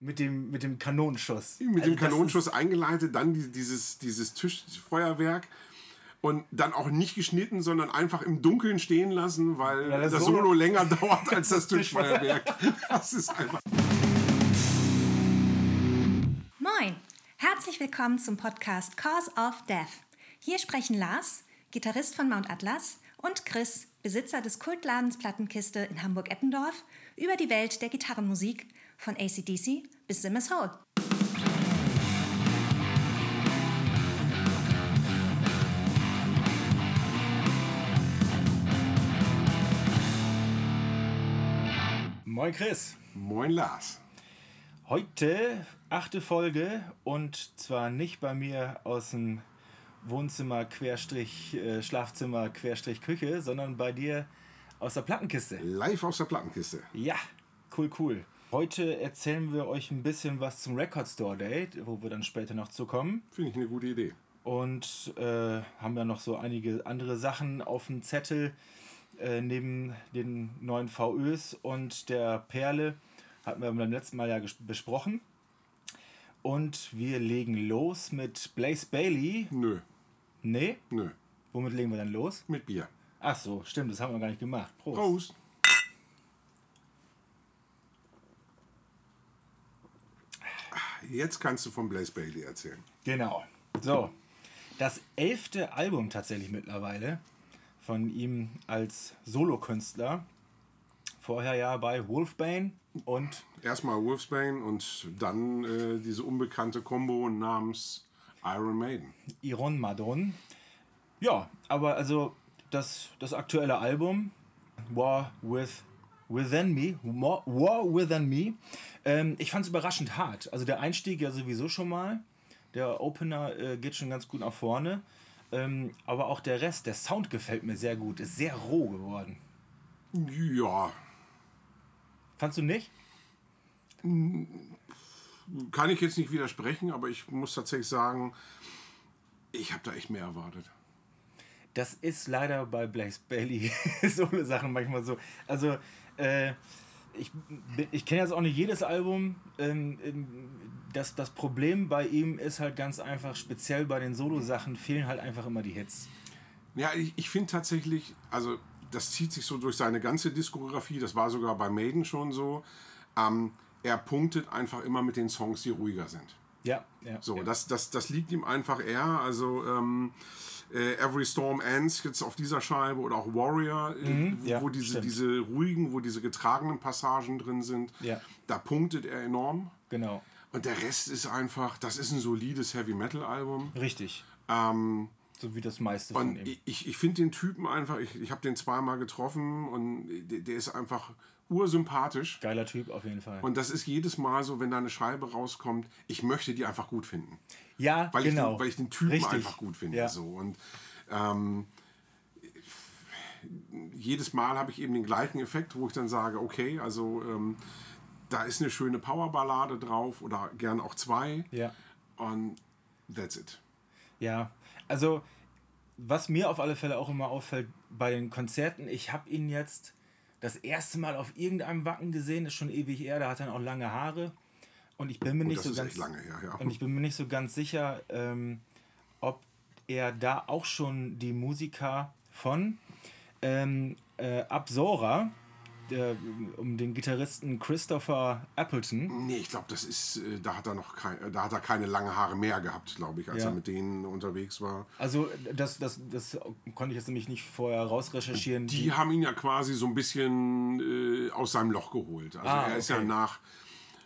Mit dem, mit dem Kanonenschuss. Mit Also dem Kanonenschuss eingeleitet, dann die, dieses, dieses Tischfeuerwerk und dann auch nicht geschnitten, sondern einfach im Dunkeln stehen lassen, weil Ja, das das, Solo- Solo länger dauert als das Tischfeuerwerk. Das ist einfach. Moin! Herzlich willkommen zum Podcast Cause of Death. Hier sprechen Lars, Gitarrist von Mount Atlas, und Chris, Besitzer des Kultladens Plattenkiste in Hamburg-Eppendorf, über die Welt der Gitarrenmusik von ACDC bis Simmers Hole. Moin Chris. Moin Lars. Heute achte Folge und zwar nicht bei mir aus dem Wohnzimmer Querstrich äh, Schlafzimmer Querstrich Küche, sondern bei dir aus der Plattenkiste. Live aus der Plattenkiste. Ja, cool, cool. Heute erzählen wir euch ein bisschen was zum Record Store Day, wo wir dann später noch zu kommen. Finde ich eine gute Idee. Und äh, haben ja noch so einige andere Sachen auf dem Zettel äh, neben den neuen VÖs und der Perle. Hatten wir beim letzten Mal ja besprochen. Und wir legen los mit Blaze Bailey. Nö, Nee, nö. womit legen wir dann los? Mit Bier. Ach so, stimmt, das haben wir gar nicht gemacht. Prost. Prost. Jetzt kannst du von Blaze Bailey erzählen. Genau. So, das elfte Album tatsächlich mittlerweile von ihm als Solokünstler. Vorher ja bei Wolfbane und Erstmal Wolfsbane und dann äh, diese unbekannte Kombo namens Iron Maiden. Iron Madon. Ja, aber also das, das aktuelle Album War with Within Me, War, War Within Me, ähm, ich fand es überraschend hart. Also der Einstieg ja sowieso schon mal. Der Opener äh, geht schon ganz gut nach vorne. Ähm, aber auch der Rest, der Sound gefällt mir sehr gut. Ist sehr roh geworden. Ja, Fandst du nicht? kann ich jetzt nicht widersprechen, aber ich muss tatsächlich sagen, ich habe da echt mehr erwartet. Das ist leider bei Blaze Bailey Solo Sachen manchmal so. Also, äh, ich, ich kenne jetzt auch nicht jedes Album. Ähm, ähm, das, das Problem bei ihm ist halt ganz einfach, speziell bei den Solo-Sachen fehlen halt einfach immer die Hits. Ja, ich, ich finde tatsächlich, also das zieht sich so durch seine ganze Diskografie, das war sogar bei Maiden schon so. Ähm, er punktet einfach immer mit den Songs, die ruhiger sind. Ja, ja. So, ja. das, das, das liegt ihm einfach eher. Also ähm, äh, Every Storm Ends jetzt auf dieser Scheibe oder auch Warrior, äh, wo, Mhm, ja, wo diese, stimmt. diese ruhigen, wo diese getragenen Passagen drin sind, Ja. da punktet er enorm. Genau. Und der Rest ist einfach, das ist ein solides Heavy Metal Album. Richtig. Ähm, So wie das meiste von und ihm. ich, ich, ich finde den Typen einfach, ich, ich habe den zweimal getroffen und der, der ist einfach ursympathisch. Geiler Typ auf jeden Fall. Und das ist jedes Mal so, wenn da eine Scheibe rauskommt, ich möchte die einfach gut finden. Ja, Weil, genau. ich, den, weil ich den Typen Richtig. einfach gut finde. Ja. So. Und ähm, jedes Mal habe ich eben den gleichen Effekt, wo ich dann sage, okay, also ähm, da ist eine schöne Powerballade drauf oder gern auch zwei. Ja. Und that's it. Ja, also was mir auf alle Fälle auch immer auffällt bei den Konzerten, ich habe ihn jetzt das erste Mal auf irgendeinem Wacken gesehen, ist schon ewig her, da hat er auch lange Haare und ich bin mir nicht das so ganz her, ja. und ich bin mir nicht so ganz sicher, ähm, ob er da auch schon die Musiker von ähm, äh, Absora, um den Gitarristen Christopher Appleton, Nee, ich glaube, das ist, äh, da hat er noch kein, äh, da hat er keine lange Haare mehr gehabt, glaube ich, als Ja. er mit denen unterwegs war. also das, das, das konnte ich jetzt nämlich nicht vorher rausrecherchieren. Die haben ihn ja quasi so ein bisschen äh, aus seinem Loch geholt. Also Ah, er ist ja okay. nach,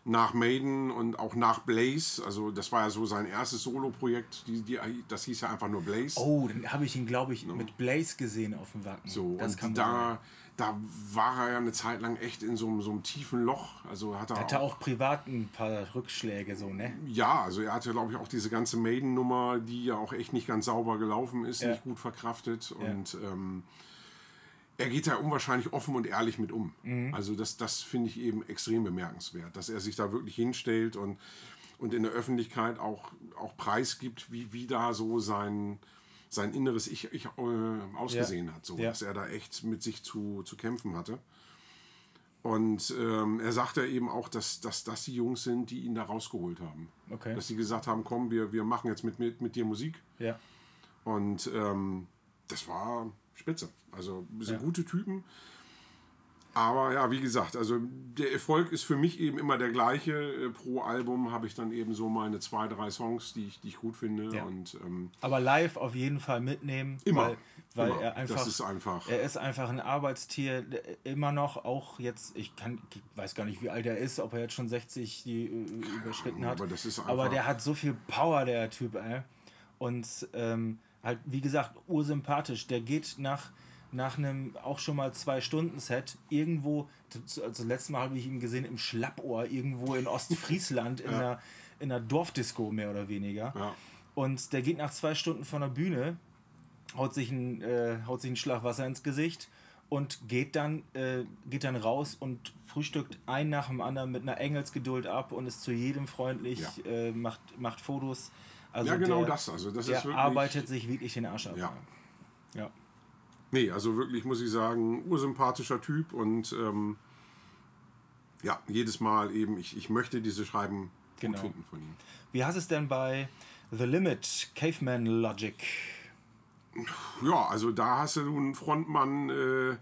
nach Maiden und auch nach Blaze, also das war ja so sein erstes Solo-Projekt, die, die, das hieß ja einfach nur Blaze. Oh, dann habe ich ihn, glaube ich, mit Blaze gesehen auf dem Wacken. so, das und da, da war er ja eine Zeit lang echt in so, einem- so einem tiefen Loch. Also hat er Hatte auch privat ein paar Rückschläge, so, ne? Ja, also er hatte, glaube ich, auch diese ganze Maiden-Nummer, die ja auch echt nicht ganz sauber gelaufen ist, Ja. nicht gut verkraftet. Und ähm, er geht da unwahrscheinlich offen und ehrlich mit um. Mhm. Also das, das finde ich eben extrem bemerkenswert, dass er sich da wirklich hinstellt und, und in der Öffentlichkeit auch, auch preisgibt, wie, wie da so sein, sein inneres Ich, ich äh, ausgesehen hat. So, Ja. Dass er da echt mit sich zu, zu kämpfen hatte. Und ähm, er sagte eben auch, dass, dass das die Jungs sind, die ihn da rausgeholt haben. Okay. Dass sie gesagt haben, komm, wir, wir machen jetzt mit, mit, mit dir Musik. Ja. Und ähm, das war spitze. Also sind Ja. gute Typen. Aber ja, wie gesagt, also der Erfolg ist für mich eben immer der gleiche. Äh, Pro Album habe ich dann eben so meine zwei, drei Songs, die ich, die ich gut finde. Ja. Und ähm, Aber live auf jeden Fall mitnehmen. Immer, Weil, weil immer. er einfach. Das ist einfach- Er ist einfach ein Arbeitstier. Immer noch, auch jetzt, ich kann, ich weiß gar nicht, wie alt er ist, ob er jetzt schon 60 die äh, überschritten hat. aber das ist aber einfach- der hat so viel Power, der Typ, ey. Und ähm, halt, wie gesagt, ursympathisch. Der geht nach, nach einem auch schon mal zwei Stunden Set irgendwo, also letztes Mal habe ich ihn gesehen im Schlappohr, irgendwo in Ostfriesland, in, einer, in einer Dorfdisco mehr oder weniger. Ja. Und der geht nach zwei Stunden von der Bühne, haut sich ein, äh, haut sich einen Schlag Wasser ins Gesicht und geht dann, äh, geht dann raus und frühstückt ein nach dem anderen mit einer Engelsgeduld ab und ist zu jedem freundlich, Ja. äh, macht, macht Fotos. Also ja, genau der, das. Also das der ist wirklich. arbeitet sich wirklich den Arsch ab. Ja. ja. Nee, also wirklich muss ich sagen, ursympathischer Typ und ähm, ja, jedes Mal eben, ich, ich möchte diese Schreiben Genau. gut finden von ihm. Wie heißt es denn bei The Limit, Caveman Logic? Ja, also da hast du einen Frontmann, äh,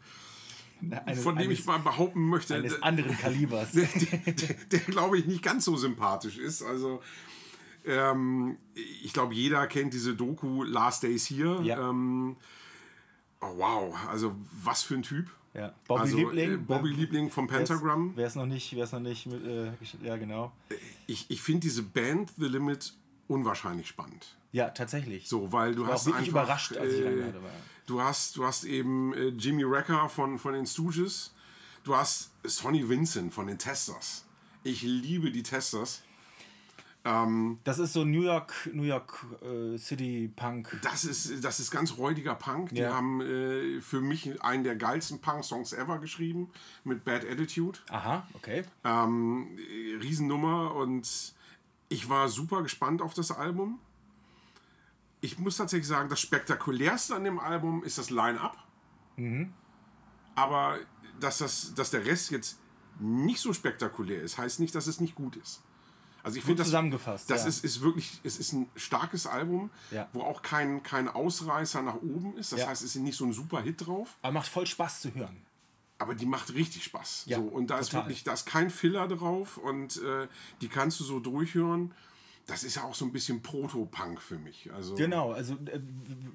Eines, von dem eines, ich mal behaupten möchte, eines der, anderen Kalibers. der, der, der glaube ich nicht ganz so sympathisch ist. Also ähm, ich glaube, jeder kennt diese Doku Last Days Here. Ja. Ähm, oh, wow, also was für ein Typ. Ja. Bobby also, Liebling. äh, Bobby Liebling vom Pentagram. Wer es noch nicht, wer es noch nicht, mit, äh, ja genau. Ich, ich finde diese Band The Limit unwahrscheinlich spannend. Ja, tatsächlich. So, weil du war hast auch wirklich einfach, überrascht, als ich äh, habe. Du hast, du hast eben äh, Jimmy Wrecker von, von den Stooges. Du hast Sonny Vincent von den Testers. Ich liebe die Testers. Das ist so New York, New York äh, City Punk. Das ist, das ist ganz räudiger Punk. Die Ja. haben äh, für mich einen der geilsten Punk-Songs ever geschrieben mit Bad Attitude. Aha, okay. Ähm, äh, Riesennummer und ich war super gespannt auf das Album. Ich muss tatsächlich sagen, das spektakulärste an dem Album ist das Line-Up. Aber dass, das, dass der Rest jetzt nicht so spektakulär ist, heißt nicht, dass es nicht gut ist. Also ich finde das zusammengefasst, Das ja. ist, ist wirklich, es ist ein starkes Album, Ja. wo auch kein, kein Ausreißer nach oben ist. Das Ja. heißt, es ist nicht so ein super Hit drauf. Aber macht voll Spaß zu hören. Aber die macht richtig Spaß. So, und da ist total. wirklich, da ist kein Filler drauf und äh, die kannst du so durchhören. Das ist ja auch so ein bisschen Proto-Punk für mich. Also, Genau, also äh,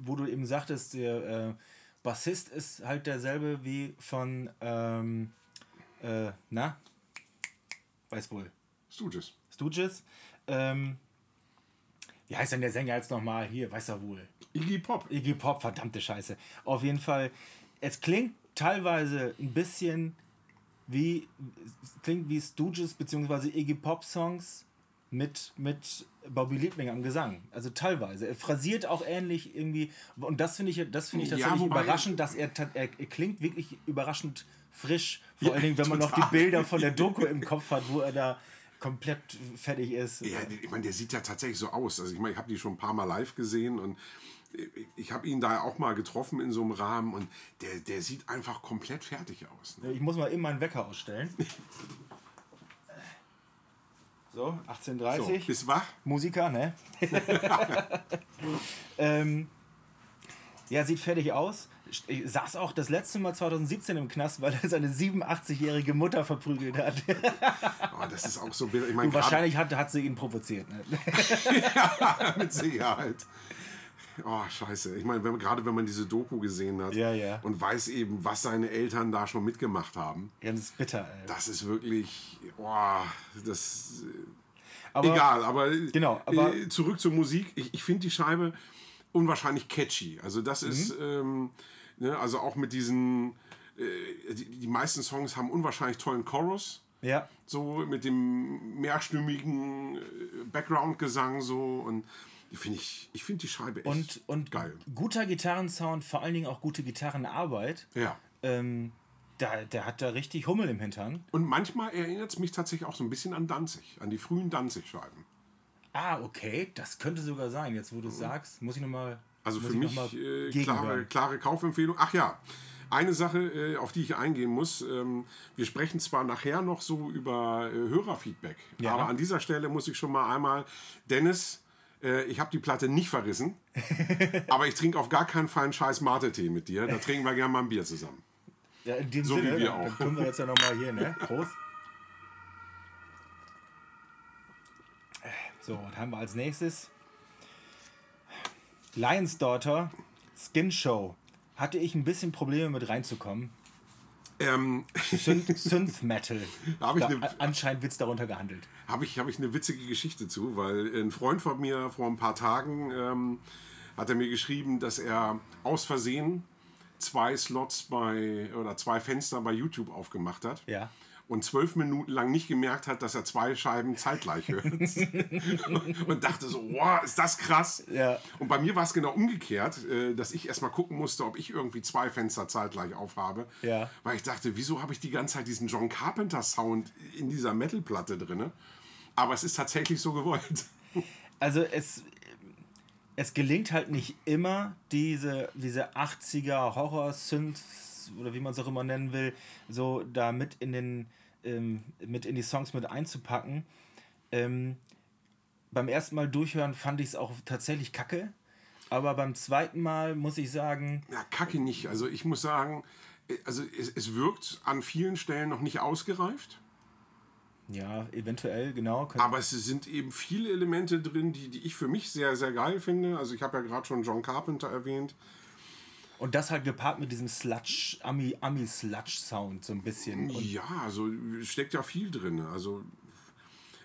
wo du eben sagtest, der äh, Bassist ist halt derselbe wie von, ähm, äh, na, weiß wohl, Stooges. Stooges. Ähm, wie heißt denn der Sänger jetzt nochmal? Hier, weiß er wohl. Iggy Pop. Iggy Pop, verdammte Scheiße. Auf jeden Fall, es klingt teilweise ein bisschen wie, klingt wie Stooges bzw. Iggy Pop Songs mit, mit Bobby Liebling am Gesang. Also teilweise. Er phrasiert auch ähnlich irgendwie. Und das finde ich, das finde ich tatsächlich überraschend, dass er, er, er klingt wirklich überraschend frisch. Vor Ja, allen Dingen, wenn man noch die total. Bilder von der Doku im Kopf hat, wo er da komplett fertig ist. Ja, ich meine, der sieht ja tatsächlich so aus. Also ich meine, ich habe die schon ein paar Mal live gesehen und ich habe ihn da auch mal getroffen in so einem Rahmen und der, der sieht einfach komplett fertig aus. Ne? Ich muss mal eben meinen Wecker ausstellen. So, 18.30 So, bist wach? Musiker, ne? ähm, ja, sieht fertig aus. Ich saß auch das letzte Mal 2017 im Knast, weil er seine 87-jährige Mutter verprügelt hat. Oh, das ist auch so bitter. Ich meine, Und wahrscheinlich hat, hat sie ihn provoziert. Ne? gerade mit Sicherheit. Oh, scheiße. Ich meine, gerade wenn man diese Doku gesehen hat Ja, ja. und weiß eben, was seine Eltern da schon mitgemacht haben, Ganz bitter, ey. das ist wirklich, oh, das, Aber, egal, aber, Genau, aber- äh, zurück zur Musik. Ich, ich finde die Scheibe unwahrscheinlich catchy. Also das Mhm. ist, ähm, ne, also auch mit diesen, äh, die, die meisten Songs haben unwahrscheinlich tollen Chorus. Ja, So mit dem mehrstimmigen äh, Background-Gesang so und finde ich, ich finde die Scheibe echt und, und geil. guter Gitarrensound, vor allen Dingen auch gute Gitarrenarbeit. Ja. Ähm, da, der hat da richtig Hummel im Hintern. Und manchmal erinnert es mich tatsächlich auch so ein bisschen an Danzig, an die frühen Danzig-Scheiben. Ah, okay, das könnte sogar sein. Jetzt, wo du es sagst, muss ich nochmal. Also für ich mich äh, klare, klare Kaufempfehlung. Ach ja, Eine Sache, äh, auf die ich eingehen muss, ähm, wir sprechen zwar nachher noch so über äh, Hörerfeedback, Ja. aber an dieser Stelle muss ich schon mal einmal, Dennis, äh, ich habe die Platte nicht verrissen, aber ich trinke auf gar keinen Fall einen scheiß Mate-Tee mit dir, da trinken wir gerne mal ein Bier zusammen. Ja, in dem So wie Sinne, wir dann- auch. Dann können wir jetzt ja nochmal hier, ne? Prost. So, was haben wir als nächstes? Lions Daughter, Skin Show. Hatte ich ein bisschen Probleme mit reinzukommen. Ähm, Synth, Synth Metal. Hab ich da, ne- anscheinend wird es darunter gehandelt. Habe ich, hab ich eine witzige Geschichte zu, weil ein Freund von mir vor ein paar Tagen ähm, hat er mir geschrieben, dass er aus Versehen zwei Slots bei oder zwei Fenster bei YouTube aufgemacht hat. Ja. Und zwölf Minuten lang nicht gemerkt hat, dass er zwei Scheiben zeitgleich hört. und dachte so, wow, ist das krass. Ja. Und bei mir war es genau umgekehrt, äh, dass ich erstmal gucken musste, ob ich irgendwie zwei Fenster zeitgleich aufhabe. Ja. Weil ich dachte, wieso habe ich die ganze Zeit diesen John Carpenter Sound in dieser Metalplatte drin? Aber es ist tatsächlich so gewollt. Also es, es gelingt halt nicht immer, diese, diese 80er Horror-Synths oder wie man es auch immer nennen will, so da mit in, den, ähm, mit in die Songs mit einzupacken. Ähm, beim ersten Mal durchhören fand ich es auch tatsächlich kacke. Aber beim zweiten Mal muss ich sagen, Ja, kacke nicht. Also ich muss sagen, also es, es wirkt an vielen Stellen noch nicht ausgereift. ja, eventuell, genau. Aber es sind eben viele Elemente drin, die, die ich für mich sehr, sehr geil finde. Also ich habe ja gerade schon John Carpenter erwähnt. Und das halt gepaart mit diesem Sludge, Ami, Ami-Sludge-Sound so ein bisschen. Und Ja, also steckt ja viel drin. Also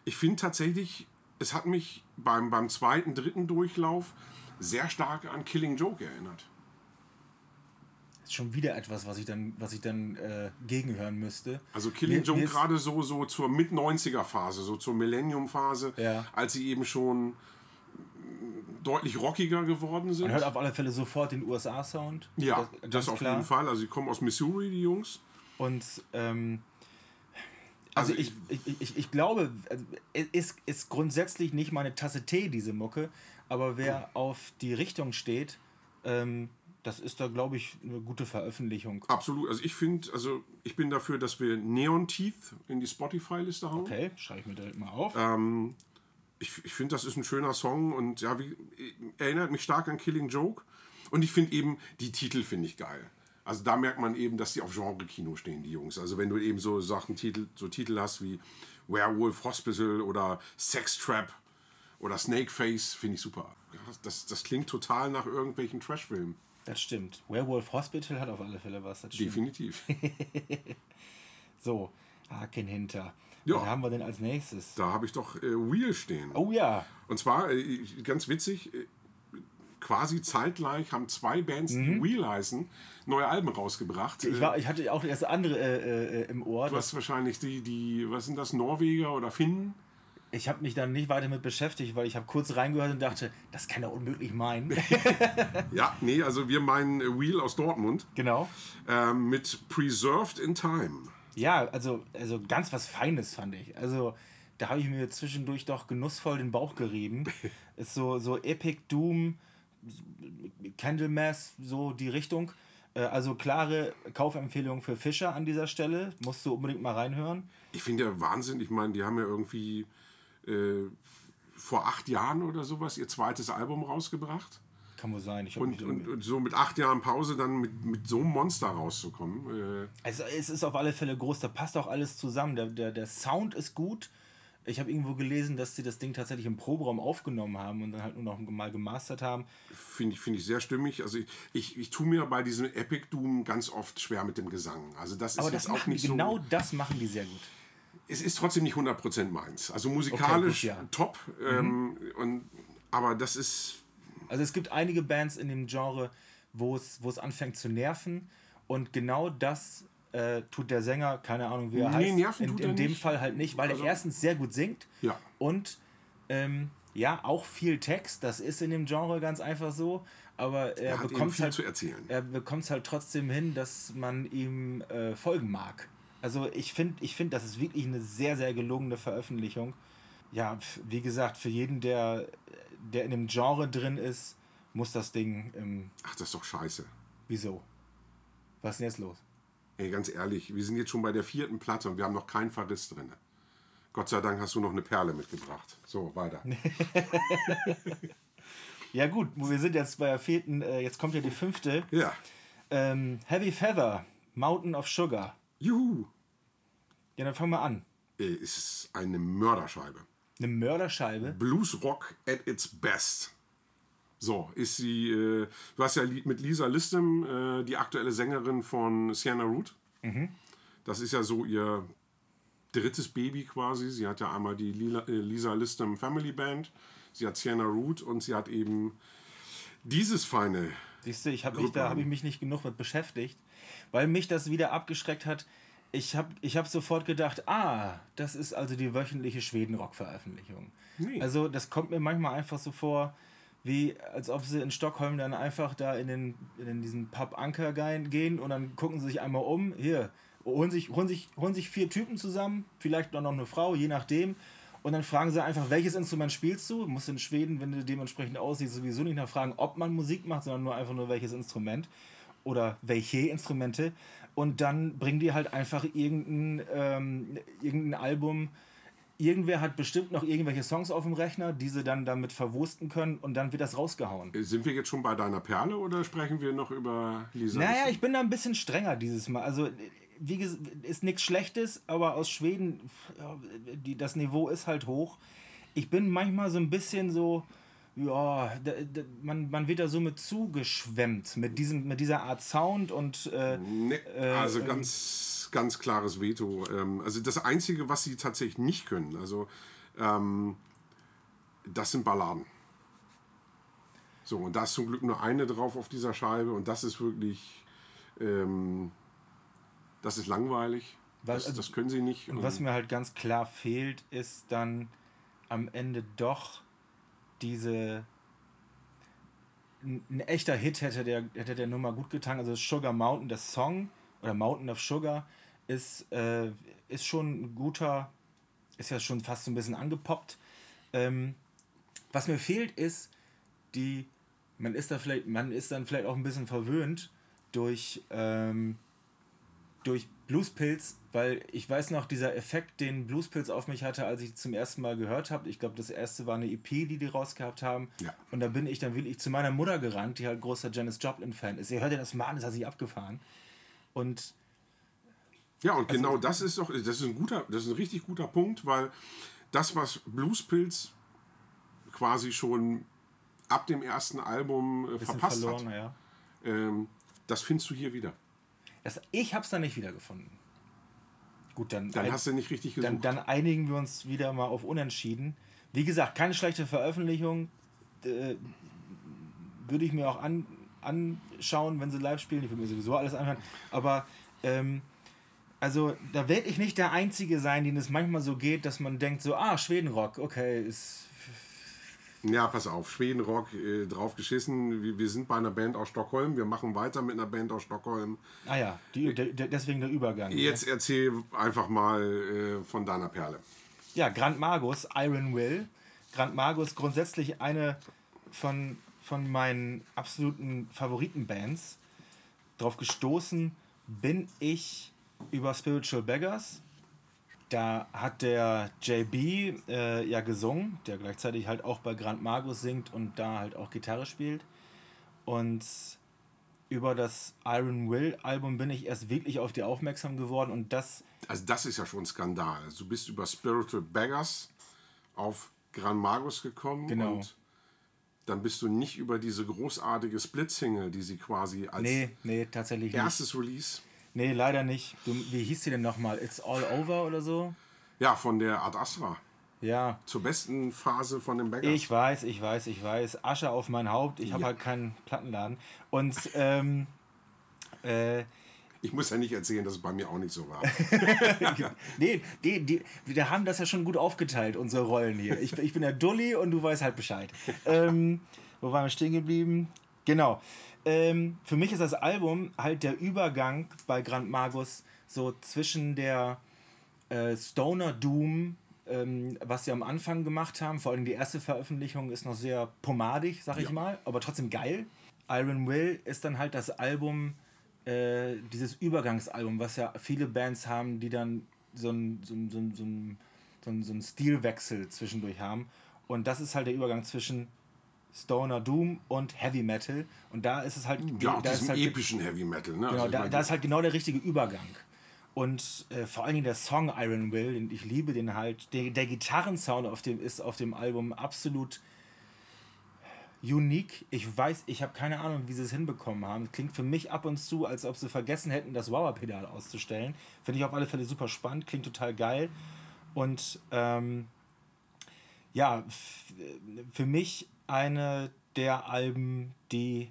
ich finde tatsächlich, es hat mich beim, beim zweiten, dritten Durchlauf sehr stark an Killing Joke erinnert. ist schon wieder etwas, was ich dann, was ich dann äh, gegenhören müsste. Also Killing Mir- Joke gerade so, so zur Mit-90er-Phase, so zur Millennium-Phase, Ja. als sie eben schon deutlich rockiger geworden sind. Man hört auf alle Fälle sofort den USA-Sound. ja, das, ganz auf klar. jeden Fall. Also sie kommen aus Missouri, die Jungs. Und ähm, also, Also ich, ich, ich, ich glaube, also, es ist, ist grundsätzlich nicht meine Tasse Tee, diese Mucke, aber wer auf die Richtung steht, ähm, das ist da, glaube ich, eine gute Veröffentlichung. Absolut. Also ich finde, also ich bin dafür, dass wir Neon Teeth in die Spotify-Liste hauen. Okay, schreibe ich mir direkt mal auf. Ähm, ich ich finde, das ist ein schöner Song und ja, wie, erinnert mich stark an Killing Joke. Und ich finde eben, die Titel finde ich geil. Also da merkt man eben, dass die auf Genre-Kino stehen, die Jungs. Also wenn du eben so Sachen, Titel, so Titel hast wie Werewolf Hospital oder Sex Trap oder Snake Face, finde ich super. Das, das klingt total nach irgendwelchen Trashfilmen. Das stimmt. Werewolf Hospital hat auf alle Fälle was. Definitiv. So, Haken hinter. Ja. Was haben wir denn als nächstes? Da habe ich doch äh, Wheel stehen. Oh ja, Und zwar, äh, ganz witzig, äh, quasi zeitgleich haben zwei Bands, die Wheel heißen, neue Alben rausgebracht. Mhm. ich, Äh, war, ich hatte auch das andere äh, äh, im Ohr. du hast wahrscheinlich die, die, was sind das, Norweger oder Finnen? Ich habe mich dann nicht weiter mit beschäftigt, weil ich habe kurz reingehört und dachte, das kann er unmöglich meinen. Ja, nee, also wir meinen Wheel aus Dortmund genau. ähm, mit Preserved in Time. Ja, also, also ganz was Feines fand ich. Also da habe ich mir zwischendurch doch genussvoll den Bauch gerieben. Ist so, so Epic Doom, Candlemass, so die Richtung. Äh, Also klare Kaufempfehlung für Fischer an dieser Stelle. Musst du unbedingt mal reinhören. Ich finde ja Wahnsinn, ich meine, die haben ja irgendwie äh, vor acht Jahren oder sowas ihr zweites Album rausgebracht. Kann wohl sein. Und, und, und so mit acht Jahren Pause dann mit, mit so einem Monster rauszukommen. Äh, Also es ist auf alle Fälle groß, da passt auch alles zusammen. Der, der, der Sound ist gut. Ich habe irgendwo gelesen, dass sie das Ding tatsächlich im Proberaum aufgenommen haben und dann halt nur noch mal gemastert haben. Finde ich, find ich sehr stimmig. Also ich, ich, ich tue mir bei diesem Epic Doom ganz oft schwer mit dem Gesang. Also das ist Aber jetzt das auch machen nicht die, genau so. das machen die sehr gut. Es ist trotzdem nicht 100% meins. Also musikalisch Okay, gut, ja. Mhm. top. Ähm, und, aber das ist. Also es gibt einige Bands in dem Genre, wo es, wo es anfängt zu nerven und genau das äh, tut der Sänger, keine Ahnung wie er Nee, heißt, nerven in, tut in dem nicht. Fall halt nicht, weil Also- er erstens sehr gut singt Ja. und ähm, ja, auch viel Text, das ist in dem Genre ganz einfach so, aber er, Er bekommt viel halt, zu erzählen. er bekommt es halt trotzdem hin, dass man ihm äh, folgen mag. Also ich finde, ich find, das ist wirklich eine sehr, sehr gelungene Veröffentlichung. Ja, wie gesagt, für jeden, der, der in dem Genre drin ist, muss das Ding, ähm, Ach, das ist doch scheiße. wieso? Was ist denn jetzt los? Ey, ganz ehrlich, wir sind jetzt schon bei der vierten Platte und wir haben noch keinen Verriss drin. Gott sei Dank hast du noch eine Perle mitgebracht. So, weiter. Ja gut, wir sind jetzt bei der vierten, äh, jetzt kommt ja die fünfte. Ja. Ähm, Heavy Feather, Mountain of Sugar. Juhu. Ja, dann fangen wir an. Ey, es ist eine Mörderscheibe. Eine Mörderscheibe. Bluesrock at its best. So, ist sie, äh, du hast ja mit Lisa Listem, äh, die aktuelle Sängerin von Sienna Root. Das ist ja so ihr drittes Baby quasi. Sie hat ja einmal die Lila, äh, Lisa Listem Family Band, sie hat Sienna Root und sie hat eben dieses feine. Siehst du, ich habe mich, da habe ich mich nicht genug mit beschäftigt, weil mich das wieder abgeschreckt hat. Ich habe ich hab sofort gedacht, ah, das ist also die wöchentliche Schwedenrock-Veröffentlichung. Nee. Also das kommt mir manchmal einfach so vor, wie als ob sie in Stockholm dann einfach da in, den, in diesen Pub Anker gehen und dann gucken sie sich einmal um, hier, holen sich, holen, sich, holen sich vier Typen zusammen, vielleicht noch eine Frau, je nachdem. Und dann fragen sie einfach, welches Instrument spielst du? Muss in Schweden, wenn du dementsprechend aussiehst, sowieso nicht nachfragen, ob man Musik macht, sondern nur einfach nur welches Instrument oder welche Instrumente. Und dann bringen die halt einfach irgendein, ähm, irgendein Album. Irgendwer hat bestimmt noch irgendwelche Songs auf dem Rechner, die sie dann damit verwursten können und dann wird das rausgehauen. Äh, Sind wir jetzt schon bei deiner Perle oder sprechen wir noch über Lisa Naja, ich bin da ein bisschen strenger dieses Mal. Also, wie gesagt, ist nichts Schlechtes, aber aus Schweden, das Niveau ist halt hoch. Ich bin manchmal so ein bisschen so, ja, da, da, man, man wird da so mit zugeschwemmt, mit, diesem, mit dieser Art Sound und äh, Ne, also ganz, ganz klares Veto. Ähm, also das Einzige, was sie tatsächlich nicht können, also ähm, das sind Balladen. So, und da ist zum Glück nur eine drauf auf dieser Scheibe und das ist wirklich, ähm, das ist langweilig. Was- Das, das können sie nicht. Und was mir halt ganz klar fehlt, ist dann am Ende doch diese. Ein echter Hit hätte der, hätte der Nummer gut getan. Also Sugar Mountain, der Song, oder Mountain of Sugar, ist, äh, ist schon ein guter, ist ja schon fast so ein bisschen angepoppt. Ähm, was mir fehlt, ist die, man ist da vielleicht, man ist dann vielleicht auch ein bisschen verwöhnt durch, ähm, durch Bluespilz, weil ich weiß noch, dieser Effekt, den Bluespilz auf mich hatte, als ich zum ersten Mal gehört habe. Ich glaube, das erste war eine EP, die die rausgehabt haben. Ja. Und da bin ich dann wirklich zu meiner Mutter gerannt, die halt großer Janis Joplin-Fan ist. Ihr hört ja das mal an, das hat sich abgefahren. Und Ja, und genau das ist doch, das ist ein guter, das ist ein richtig guter Punkt, weil das, was Bluespilz quasi schon ab dem ersten Album äh, verpasst verloren, hat, ja. ähm, das findest du hier wieder. Das, ich habe es dann nicht wiedergefunden. Gut, dann, Dann ein- hast du nicht richtig gesucht. dann, dann einigen wir uns wieder mal auf Unentschieden. Wie gesagt, keine schlechte Veröffentlichung. Äh, würde ich mir auch an, anschauen, wenn sie live spielen. Ich würde mir sowieso alles anhören. Aber ähm, also da werde ich nicht der Einzige sein, den es manchmal so geht, dass man denkt so, ah, Schwedenrock, okay, ist Ja, pass auf, Schwedenrock, äh, drauf geschissen. Wir, wir sind bei einer Band aus Stockholm. Wir machen weiter mit einer Band aus Stockholm. Ah ja, die, de, de, deswegen der Übergang. ne? Jetzt erzähl einfach mal äh, von deiner Perle. Ja, Grand Magus, Iron Will. Grand Magus grundsätzlich eine von, von meinen absoluten Favoritenbands. Drauf gestoßen bin ich über Spiritual Beggars. Da hat der JB äh, ja gesungen, der gleichzeitig halt auch bei Grand Magus singt und da halt auch Gitarre spielt. Und über das Iron Will Album bin ich erst wirklich auf die aufmerksam geworden und das Also das ist ja schon ein Skandal. Also du bist über Spiritual Beggars auf Gran Magus gekommen Genau. und dann bist du nicht über diese großartige Split-Single, die sie quasi als Nee, nee, tatsächlich erstes Release, Nee, leider nicht. Du, wie hieß die denn nochmal? It's All Over oder so? ja, von der Ad Astra, Ja. zur besten Phase von den Beggars. Ich weiß, ich weiß, ich weiß. Asche auf mein Haupt. Ich habe Ja. halt keinen Plattenladen. Und ähm, äh, Ich muss ja nicht erzählen, dass es bei mir auch nicht so war. nee, die, die, wir haben das ja schon gut aufgeteilt, unsere Rollen hier. Ich, ich bin der Dulli und du weißt halt Bescheid. Ähm, wo waren wir stehen geblieben? Genau. Ähm, für mich ist das Album halt der Übergang bei Grand Magus so zwischen der äh, Stoner Doom, ähm, was sie am Anfang gemacht haben. Vor allem die erste Veröffentlichung ist noch sehr pomadig, sag ich Ja. mal, aber trotzdem geil. Iron Will ist dann halt das Album, äh, dieses Übergangsalbum, was ja viele Bands haben, die dann so einen so ein, so ein, so ein, so ein, so ein Stilwechsel zwischendurch haben. Und das ist halt der Übergang zwischen Stoner Doom und Heavy Metal. Und da ist es halt. Ja, da ist halt, epischen Heavy Metal. Ne? Genau, Also da, da ist halt genau der richtige Übergang. Und äh, vor allen Dingen der Song Iron Will, den ich liebe den halt. Der, der Gitarrensound auf dem ist auf dem Album absolut unique. Ich weiß, ich habe keine Ahnung, wie sie es hinbekommen haben. Klingt für mich ab und zu, als ob sie vergessen hätten, das Wauer-Pedal auszustellen. Finde ich auf alle Fälle super spannend, klingt total geil. Und ähm, ja, für mich eine der Alben, die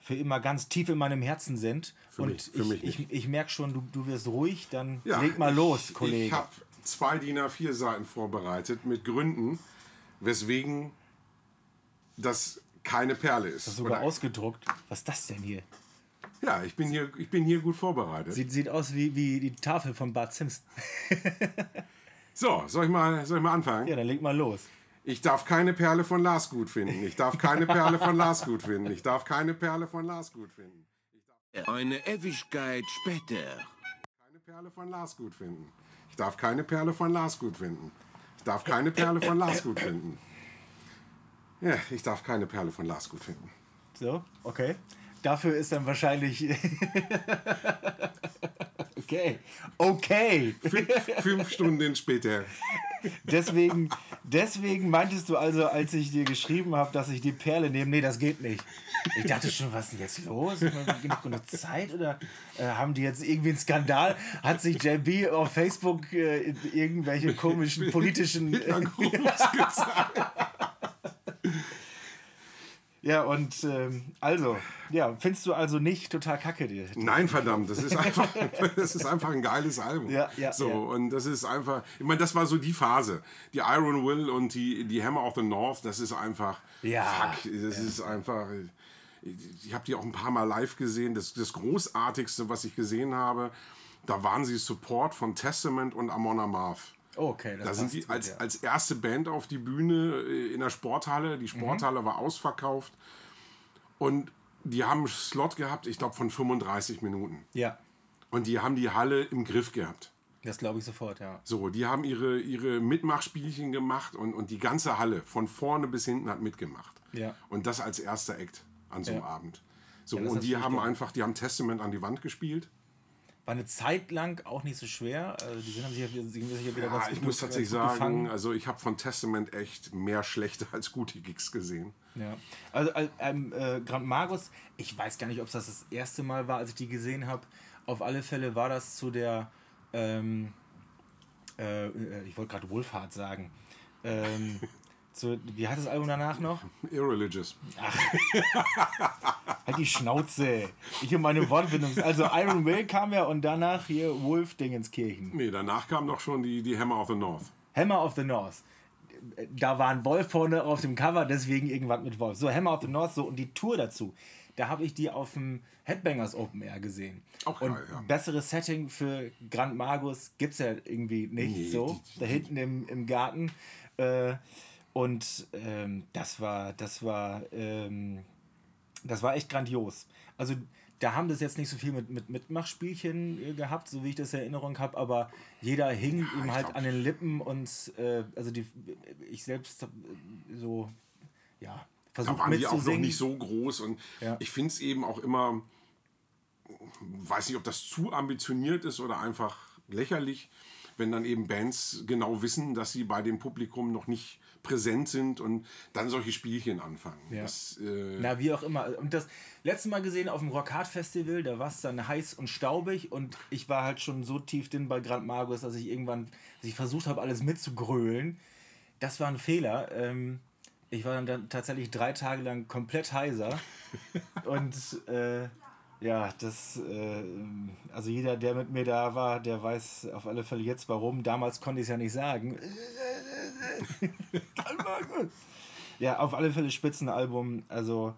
für immer ganz tief in meinem Herzen sind. Für und mich- für ich, mich ich, nicht. ich merke schon, du, du wirst ruhig, dann Ja, leg mal los, ich, Kollege. Ich habe zwei DIN A4 Seiten vorbereitet mit Gründen, weswegen das keine Perle ist. Sogar Oder- ausgedruckt. Was ist das denn hier? ja, ich bin hier, ich bin hier gut vorbereitet. Sieht, sieht aus wie, wie die Tafel von Bart Simpson. So, soll ich mal, soll ich mal anfangen? Ja, dann leg mal los. Ich darf keine Perle von Lars gut finden. Ich darf keine Perle von Lars gut finden. Ich darf keine Perle von Lars gut finden. Eine Ewigkeit später. Keine Perle von Lars gut finden. Ich darf keine Perle von Lars gut finden. Ich darf keine Perle von Lars gut finden. Ja, ich darf keine Perle von Lars gut finden. So, okay. Dafür ist dann wahrscheinlich. okay. Okay. Fünf Stunden später. Deswegen, deswegen meintest du also, als ich dir geschrieben habe, dass ich die Perle nehme, nee, das geht nicht. Ich dachte schon, was ist denn jetzt los? Genug, genug Zeit oder äh, haben die jetzt irgendwie einen Skandal? Hat sich JB auf Facebook äh, irgendwelche komischen politischen. Äh, ja, und ähm, also, ja, findest du also nicht total kacke dir? Nein, verdammt, das ist einfach, das ist einfach ein geiles Album. Ja, ja, so, ja. und das ist einfach, ich meine, das war so die Phase. Die Iron Will und die, die Hammer of the North, das ist einfach, Ja, fuck, das ist einfach, ich, ich habe die auch ein paar Mal live gesehen. Das, das Großartigste, was ich gesehen habe, da waren sie Support von Testament und Amon Amarth. Okay, das Da sind die als, ja. als erste Band auf die Bühne äh, in der Sporthalle. Die Sporthalle Mhm. war ausverkauft. Und die haben einen Slot gehabt, ich glaube, von 35 Minuten. Ja, Und die haben die Halle im Griff gehabt. das glaube ich sofort, ja. So, die haben ihre, ihre Mitmachspielchen gemacht und, und die ganze Halle von vorne bis hinten hat mitgemacht. Ja. Und das als erster Act an so einem Ja. Abend. So, Ja, und die haben geil. einfach, die haben Testament an die Wand gespielt. War eine Zeit lang auch nicht so schwer. Also die sind haben sich ja, sich ja wieder Ja, ganz ich gut- muss tatsächlich sagen, gefangen. also ich habe von Testament echt mehr schlechte als gute Gigs gesehen. Ja. Also äh, ähm, äh, Grand Magus, ich weiß gar nicht, ob es das das erste Mal war, als ich die gesehen habe. Auf alle Fälle war das zu der, ähm, äh, äh, ich wollte gerade Wohlfahrt sagen. Ähm, zu, wie heißt das Album danach noch? Irreligious. Halt die Schnauze. Ich und meine Wortbindung. Also Iron Will kam ja und danach hier Wolf Dingenskirchen. Nee, danach kam doch schon die, die Hammer of the North. Hammer of the North. Da war ein Wolf vorne auf dem Cover, deswegen irgendwas mit Wolf. So, Hammer of the North, so und die Tour dazu. Da habe ich die auf dem Headbangers Open Air gesehen. Auch und geil, ja. besseres Setting für Grand Magus gibt es ja irgendwie nicht Nee, so. Da hinten im, im Garten. Äh, und ähm, das war, das war, ähm, das war echt grandios. Also da haben das jetzt nicht so viel mit, mit Mitmachspielchen äh, gehabt, so wie ich das in Erinnerung habe, aber jeder hing ihm ich halt an den Lippen und äh, also die, ich selbst hab, äh, so, ja, Da versucht waren die auch noch nicht so groß und Ja. ich finde es eben auch immer, weiß nicht, ob das zu ambitioniert ist oder einfach lächerlich, wenn dann eben Bands genau wissen, dass sie bei dem Publikum noch nicht präsent sind und dann solche Spielchen anfangen. Ja. Das, äh, Na, wie auch immer. Und das letzte Mal gesehen auf dem Rockhard Festival, da war es dann heiß und staubig und ich war halt schon so tief drin bei Grand Magus, dass ich irgendwann, dass ich versucht habe, alles mitzugrölen. Das war ein Fehler. Ähm, ich war dann, tatsächlich drei Tage lang komplett heiser. und äh, ja, das, äh, also jeder, der mit mir da war, der weiß auf alle Fälle jetzt warum. Damals konnte ich es ja nicht sagen. Ja, auf alle Fälle Spitzenalbum. Also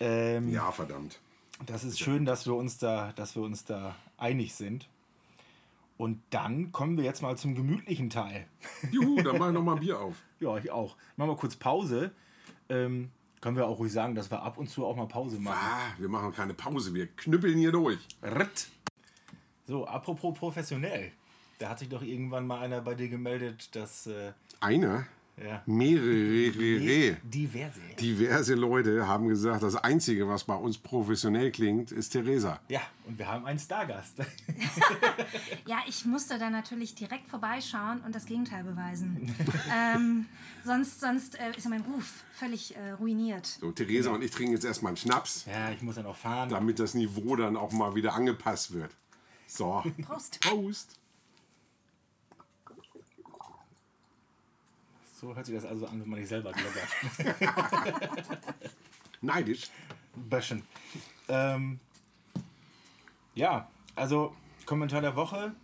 ähm, ja, verdammt. das ist schön, dass wir uns da, dass wir uns da einig sind. Und dann kommen wir jetzt mal zum gemütlichen Teil. Juhu, dann mach ich noch mal ein Bier auf. Ja, ich auch. Machen wir kurz Pause. Ähm, können wir auch ruhig sagen, dass wir ab und zu auch mal Pause machen. Ah, wir machen keine Pause, wir knüppeln hier durch. Ritt. So, apropos professionell. Da hat sich doch irgendwann mal einer bei dir gemeldet, dass äh, Einer, ja, mehrere, diverse. diverse Leute haben gesagt, das Einzige, was bei uns professionell klingt, ist Theresa. Ja, und wir haben einen Stargast. Ja, ich musste da natürlich direkt vorbeischauen und das Gegenteil beweisen. ähm, sonst sonst äh, ist ja mein Ruf völlig äh, ruiniert. So, Theresa und ich trinken jetzt erstmal einen Schnaps, ja, ich muss ja noch fahren. damit das Niveau dann auch mal wieder angepasst wird. So, Prost. Prost. So hört sich das also an, wenn man nicht selber glubbert. Neidisch. Böschen. Ähm, ja, also Kommentar der Woche.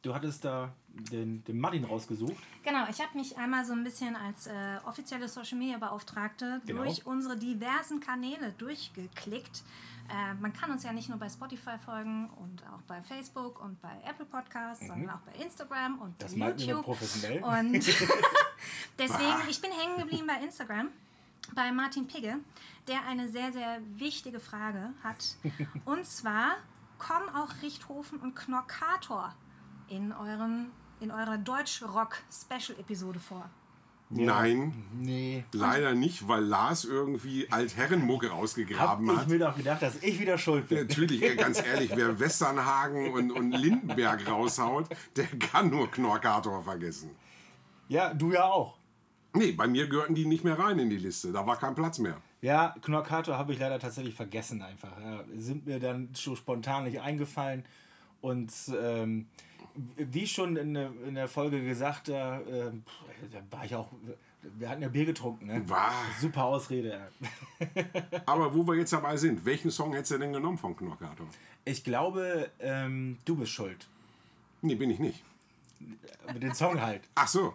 Du hattest da den, den Martin rausgesucht. Genau, ich habe mich einmal so ein bisschen als äh, offizielle Social Media Beauftragte Genau. durch unsere diversen Kanäle durchgeklickt. Äh, man kann uns ja nicht nur bei Spotify folgen und auch bei Facebook und bei Apple Podcasts, sondern auch bei Instagram und Mhm. Das bei YouTube. professionell. Und deswegen, ich bin hängen geblieben bei Instagram bei Martin Pigge, der eine sehr, sehr wichtige Frage hat. Und zwar, kommen auch Richthofen und Knorkator in, eurem, in eurer Deutsch-Rock-Special-Episode vor? Nein, Nee. leider nicht, weil Lars irgendwie Altherrenmucke Hab ausgegraben ich hat. mir doch gedacht, dass ich wieder schuld bin. Natürlich, ey, ganz ehrlich, wer Westernhagen und, und Lindenberg raushaut, der kann nur Knorkator vergessen. Ja, du ja auch. Nee, bei mir gehörten die nicht mehr rein in die Liste. Da war kein Platz mehr. Ja, Knorkator habe ich leider tatsächlich vergessen einfach. Ja, sind mir dann so spontan nicht eingefallen. Und ähm, wie schon in der, in der Folge gesagt, da, ähm, da war ich auch. Wir hatten ja Bier getrunken, ne? War. Super Ausrede. Aber wo wir jetzt dabei sind, welchen Song hättest du denn genommen von Knorkator? Ich glaube, ähm, du bist schuld. Nee, bin ich nicht. Mit dem Song halt. Ach so.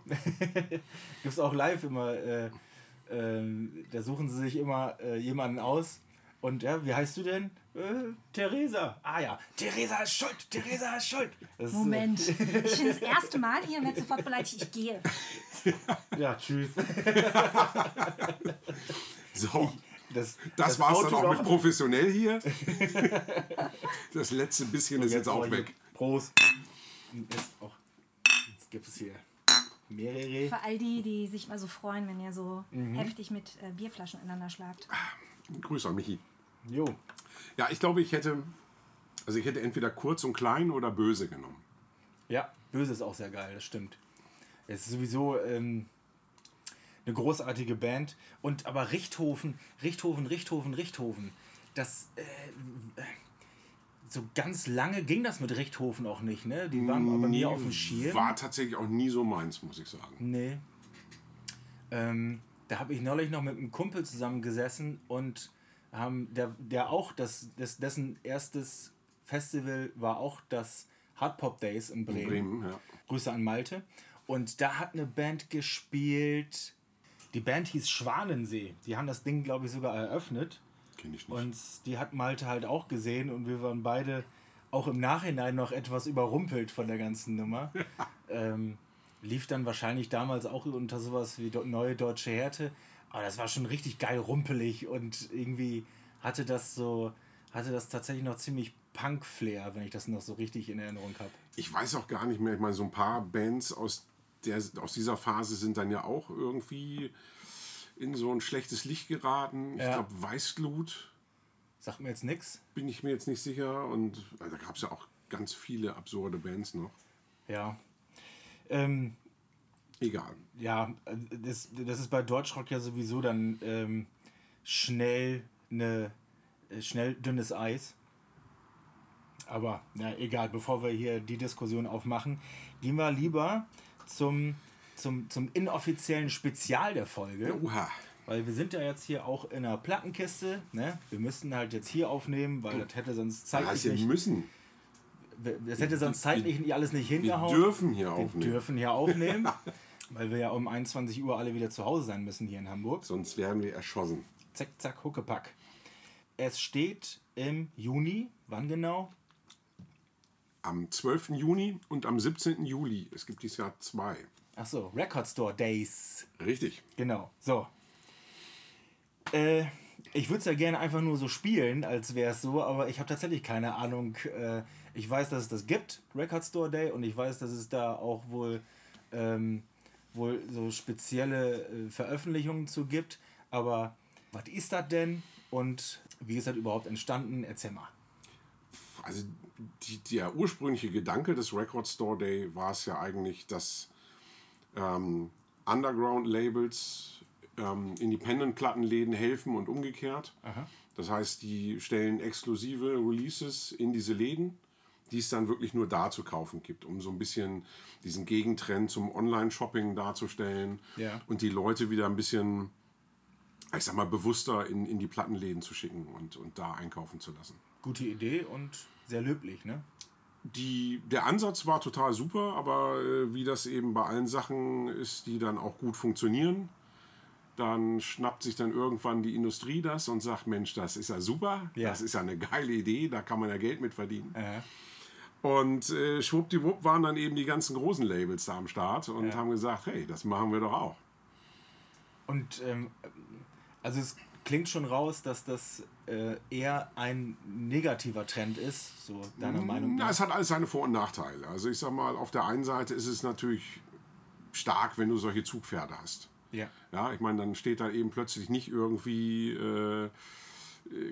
Gibt's auch live immer. Äh, ähm, da suchen sie sich immer äh, jemanden aus. Und ja, wie heißt du denn? Äh, Theresa. Ah ja, Theresa ist schuld. Theresa ist schuld. Das, ist, Moment, ich bin das erste Mal hier und werde sofort beleidigt, ich gehe. Äh, ja, tschüss. So. Das, Das, war's dann Auto auch noch- mit professionell hier. Das letzte bisschen ist jetzt auch aber weg. Prost. Jetzt, auch, jetzt gibt es hier mehrere. Für all die, die sich mal so freuen, wenn ihr so Mhm. heftig mit äh, Bierflaschen ineinander schlagt. Grüße an Michi. Jo. Ja, ich glaube, ich hätte. Also ich hätte entweder kurz und klein oder böse genommen. Ja, Böse ist auch sehr geil, das stimmt. Es ist sowieso ähm, eine großartige Band. Und aber Richthofen, Richthofen, Richthofen, Richthofen, das äh, so ganz lange ging das mit Richthofen auch nicht, ne? Die waren aber nie auf dem Schirm. War tatsächlich auch nie so meins, muss ich sagen. Nee. Ähm, da habe ich neulich noch mit einem Kumpel zusammengesessen und haben, der, der auch, das, das, dessen erstes Festival war auch das Hard Pop Days in Bremen. In Bremen, ja. Grüße an Malte. Und da hat eine Band gespielt. Die Band hieß Schwanensee. Die haben das Ding, glaube ich, sogar eröffnet. Kenne ich nicht. Und die hat Malte halt auch gesehen und wir waren beide auch im Nachhinein noch etwas überrumpelt von der ganzen Nummer. ähm, lief dann wahrscheinlich damals auch unter sowas wie Neue Deutsche Härte. Aber das war schon richtig geil rumpelig und irgendwie hatte das so, hatte das tatsächlich noch ziemlich Punk-Flair, wenn ich das noch so richtig in Erinnerung habe. ich weiß auch gar nicht mehr. Ich meine, so ein paar Bands aus, der, aus dieser Phase sind dann ja auch irgendwie in so ein schlechtes Licht geraten. Ich Ja. glaube, Weißglut Sagt mir jetzt nichts. bin ich mir jetzt nicht sicher. Und also, da gab es ja auch ganz viele absurde Bands noch. Ja. Ähm, Egal. ja, das, das ist bei Deutschrock ja sowieso dann ähm, schnell eine äh, schnell dünnes Eis. Aber na egal, bevor wir hier die Diskussion aufmachen, gehen wir lieber zum, zum, zum inoffiziellen Spezial der Folge. Oha. Weil wir sind ja jetzt hier auch in einer Plattenkiste. Ne? Wir müssten halt jetzt hier aufnehmen, weil das hätte sonst zeitlich heißt, wir nicht, müssen. das hätte sonst zeitlich alles nicht Wir hingehauen. dürfen hier Wir aufnehmen. dürfen hier aufnehmen, weil wir ja um 21 Uhr alle wieder zu Hause sein müssen hier in Hamburg. Sonst werden wir erschossen. Zack, zack, Huckepack. Es steht im Juni, wann genau? Am 12. Juni und am 17. Juli. Es gibt dieses Jahr zwei. Achso, Record Store Days. Richtig. Genau, so. Äh, ich würde es ja gerne einfach nur so spielen, als wäre es so, aber ich habe tatsächlich keine Ahnung. Äh, ich weiß, dass es das gibt, Record Store Day, und ich weiß, dass es da auch wohl, ähm, wohl so spezielle äh, Veröffentlichungen zu gibt. Aber was ist das denn und wie ist das überhaupt entstanden? Erzähl mal. Also die, der ursprüngliche Gedanke des Record Store Day war es ja eigentlich, dass ähm, Underground-Labels ähm, Independent-Plattenläden helfen und umgekehrt. Das heißt, die stellen exklusive Releases in diese Läden, die es dann wirklich nur da zu kaufen gibt, um so ein bisschen diesen Gegentrend zum Online-Shopping darzustellen Ja. und die Leute wieder ein bisschen, ich sag mal, bewusster in, in die Plattenläden zu schicken und, und da einkaufen zu lassen. Gute Idee und sehr löblich, ne? Die, der Ansatz war total super, aber äh, wie das eben bei allen Sachen ist, die dann auch gut funktionieren, dann schnappt sich dann irgendwann die Industrie das und sagt, Mensch, das ist ja super, Ja. das ist ja eine geile Idee, da kann man ja Geld mit verdienen. Äh, Und äh, schwuppdiwupp waren dann eben die ganzen großen Labels da am Start und haben gesagt, hey, das machen wir doch auch. Und ähm, also es klingt schon raus, dass das äh, eher ein negativer Trend ist, so deiner Meinung Na, nach. es hat alles seine Vor- und Nachteile. Also ich sag mal, auf der einen Seite ist es natürlich stark, wenn du solche Zugpferde hast. Ja. Ja, ich meine, dann steht da eben plötzlich nicht irgendwie, äh, äh,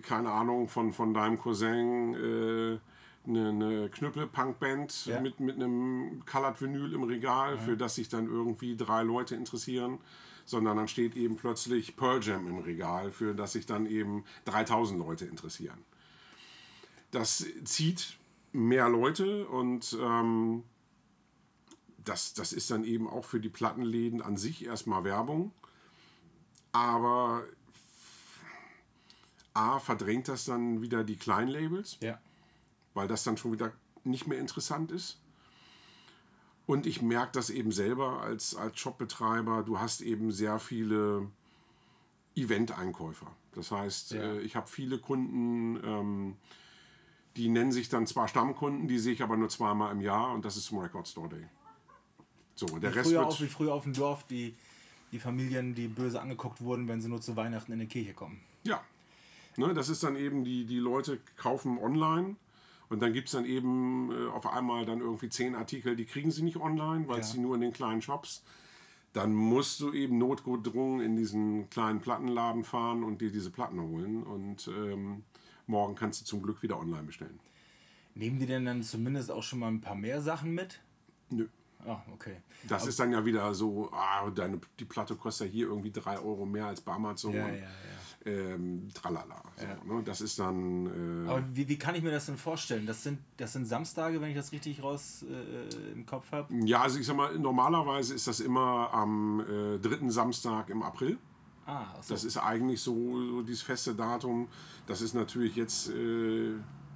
keine Ahnung, von, von deinem Cousin äh, eine, eine Knüppel-Punk-Band Ja. mit, mit einem Colored Vinyl im Regal, für das sich dann irgendwie drei Leute interessieren, sondern dann steht eben plötzlich Pearl Jam im Regal, für das sich dann eben 3000 Leute interessieren. Das zieht mehr Leute und ähm, das, das ist dann eben auch für die Plattenläden an sich erstmal Werbung. Aber A, verdrängt das dann wieder die Kleinlabels, Ja. Weil das dann schon wieder nicht mehr interessant ist. Und ich merke das eben selber als, als Shopbetreiber. Du hast eben sehr viele Event-Einkäufer. Das heißt, Ja. äh, ich habe viele Kunden, ähm, die nennen sich dann zwar Stammkunden, die sehe ich aber nur zweimal im Jahr und das ist zum Record Store Day. So, und der Wie Rest früher, wird. auf, wie früher auf dem Dorf die, die Familien, die böse angeguckt wurden, wenn sie nur zu Weihnachten in die Kirche kommen. Ja. Ne, das ist dann eben, die, die Leute kaufen online und dann gibt es dann eben äh, auf einmal dann irgendwie zehn Artikel, die kriegen sie nicht online, weil es Ja. die nur in den kleinen Shops. Dann musst du eben notgedrungen in diesen kleinen Plattenladen fahren und dir diese Platten holen und ähm, morgen kannst du zum Glück wieder online bestellen. Nehmen die denn dann zumindest auch schon mal ein paar mehr Sachen mit? Nö. Ah, okay. Das ist dann ja wieder so, ah, deine, die Platte kostet ja hier irgendwie 3 Euro mehr als bei Amazon. Ja, ja, ja. Ähm, tralala. So, ne? Das ist dann. Äh, Aber wie, wie kann ich mir das denn vorstellen? Das sind, das sind Samstage, wenn ich das richtig raus äh, im Kopf habe? Ja, also ich sag mal, normalerweise ist das immer am äh, dritten Samstag im April. Ah, so. Das ist eigentlich so, so dieses feste Datum. Das ist natürlich jetzt äh,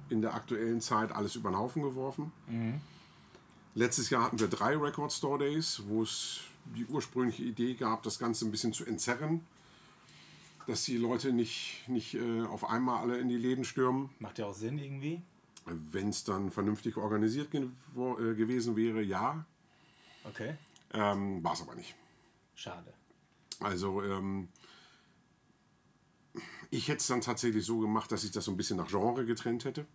in der aktuellen Zeit alles über den Haufen geworfen. Letztes Jahr hatten wir drei Record Store Days, wo es die ursprüngliche Idee gab, das Ganze ein bisschen zu entzerren. Dass die Leute nicht, nicht äh, auf einmal alle in die Läden stürmen. Macht ja auch Sinn irgendwie. Wenn es dann vernünftig organisiert gewo- äh, gewesen wäre, ja. Okay. Ähm, War es aber nicht. Schade. Also ähm, ich hätte es dann tatsächlich so gemacht, dass ich das so ein bisschen nach Genre getrennt hätte.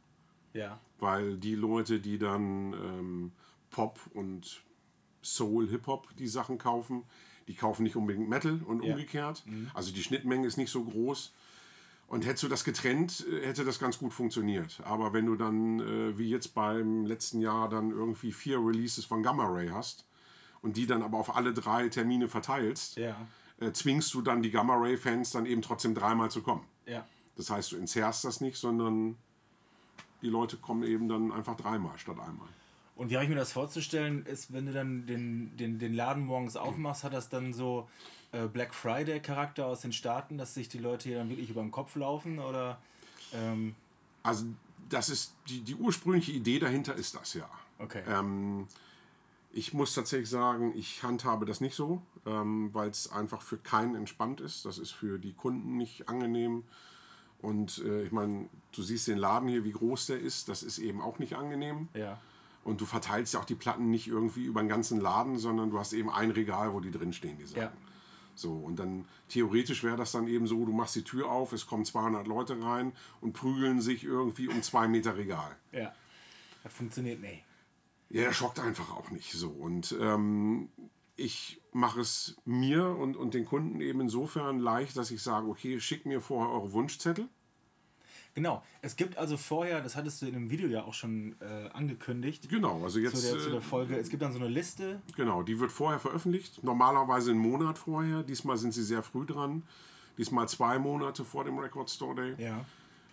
Ja. Weil die Leute, die dann ähm, Pop und Soul, Hip-Hop die Sachen kaufen, die kaufen nicht unbedingt Metal und Ja. umgekehrt. Also die Schnittmenge ist nicht so groß. Und hättest du das getrennt, äh, hätte das ganz gut funktioniert. Aber wenn du dann, äh, wie jetzt beim letzten Jahr, dann irgendwie vier Releases von Gamma Ray hast und die dann aber auf alle drei Termine verteilst, Ja. äh, zwingst du dann die Gamma Ray-Fans dann eben trotzdem dreimal zu kommen. Ja. Das heißt, du entzerrst das nicht, sondern die Leute kommen eben dann einfach dreimal statt einmal. Und wie habe ich mir das vorzustellen, ist, wenn du dann den, den, den Laden morgens aufmachst, hat das dann so äh, Black Friday-Charakter aus den Staaten, dass sich die Leute hier dann wirklich über den Kopf laufen? Oder ähm, Also das ist die, die ursprüngliche Idee dahinter ist das ja. okay. Ähm, ich muss tatsächlich sagen, ich handhabe das nicht so, ähm, weil es einfach für keinen entspannt ist. Das ist für die Kunden nicht angenehm. Und äh, ich meine, du siehst den Laden hier, wie groß der ist. Das ist eben auch nicht angenehm. ja. Und du verteilst ja auch die Platten nicht irgendwie über den ganzen Laden, sondern du hast eben ein Regal, wo die drin stehen, die Sachen. Ja. So, und dann theoretisch wäre das dann eben so, du machst die Tür auf, es kommen 200 Leute rein und prügeln sich irgendwie um zwei Meter Regal. Ja. Das funktioniert nicht. Ja, er schockt einfach auch nicht so. Und ähm, ich mache es mir und, und den Kunden eben insofern leicht, dass ich sage, okay, schickt mir vorher eure Wunschzettel. Genau. Es gibt also vorher, das hattest du in dem Video ja auch schon äh, angekündigt. Genau, also jetzt. Zu der, zu der äh, Folge. Es gibt dann so eine Liste. Genau, die wird vorher veröffentlicht. Normalerweise einen Monat vorher. Diesmal sind sie sehr früh dran. Diesmal zwei Monate vor dem Record Store Day. Ja.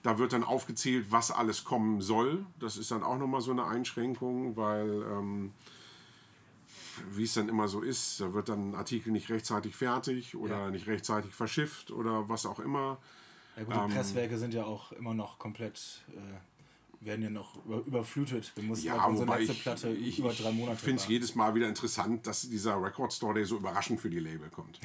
Da wird dann aufgezählt, was alles kommen soll. Das ist dann auch nochmal so eine Einschränkung, weil, ähm, wie es dann immer so ist, da wird dann ein Artikel nicht rechtzeitig fertig oder Ja. nicht rechtzeitig verschifft oder was auch immer. Ja gut, Ähm. die Presswerke sind ja auch immer noch komplett, äh, werden ja noch über, überflutet. Wir mussten Ja, auf unsere letzte ich, Platte ich, über drei Monate Ich finde es jedes Mal wieder interessant, dass dieser Record Store Day so überraschend für die Label kommt.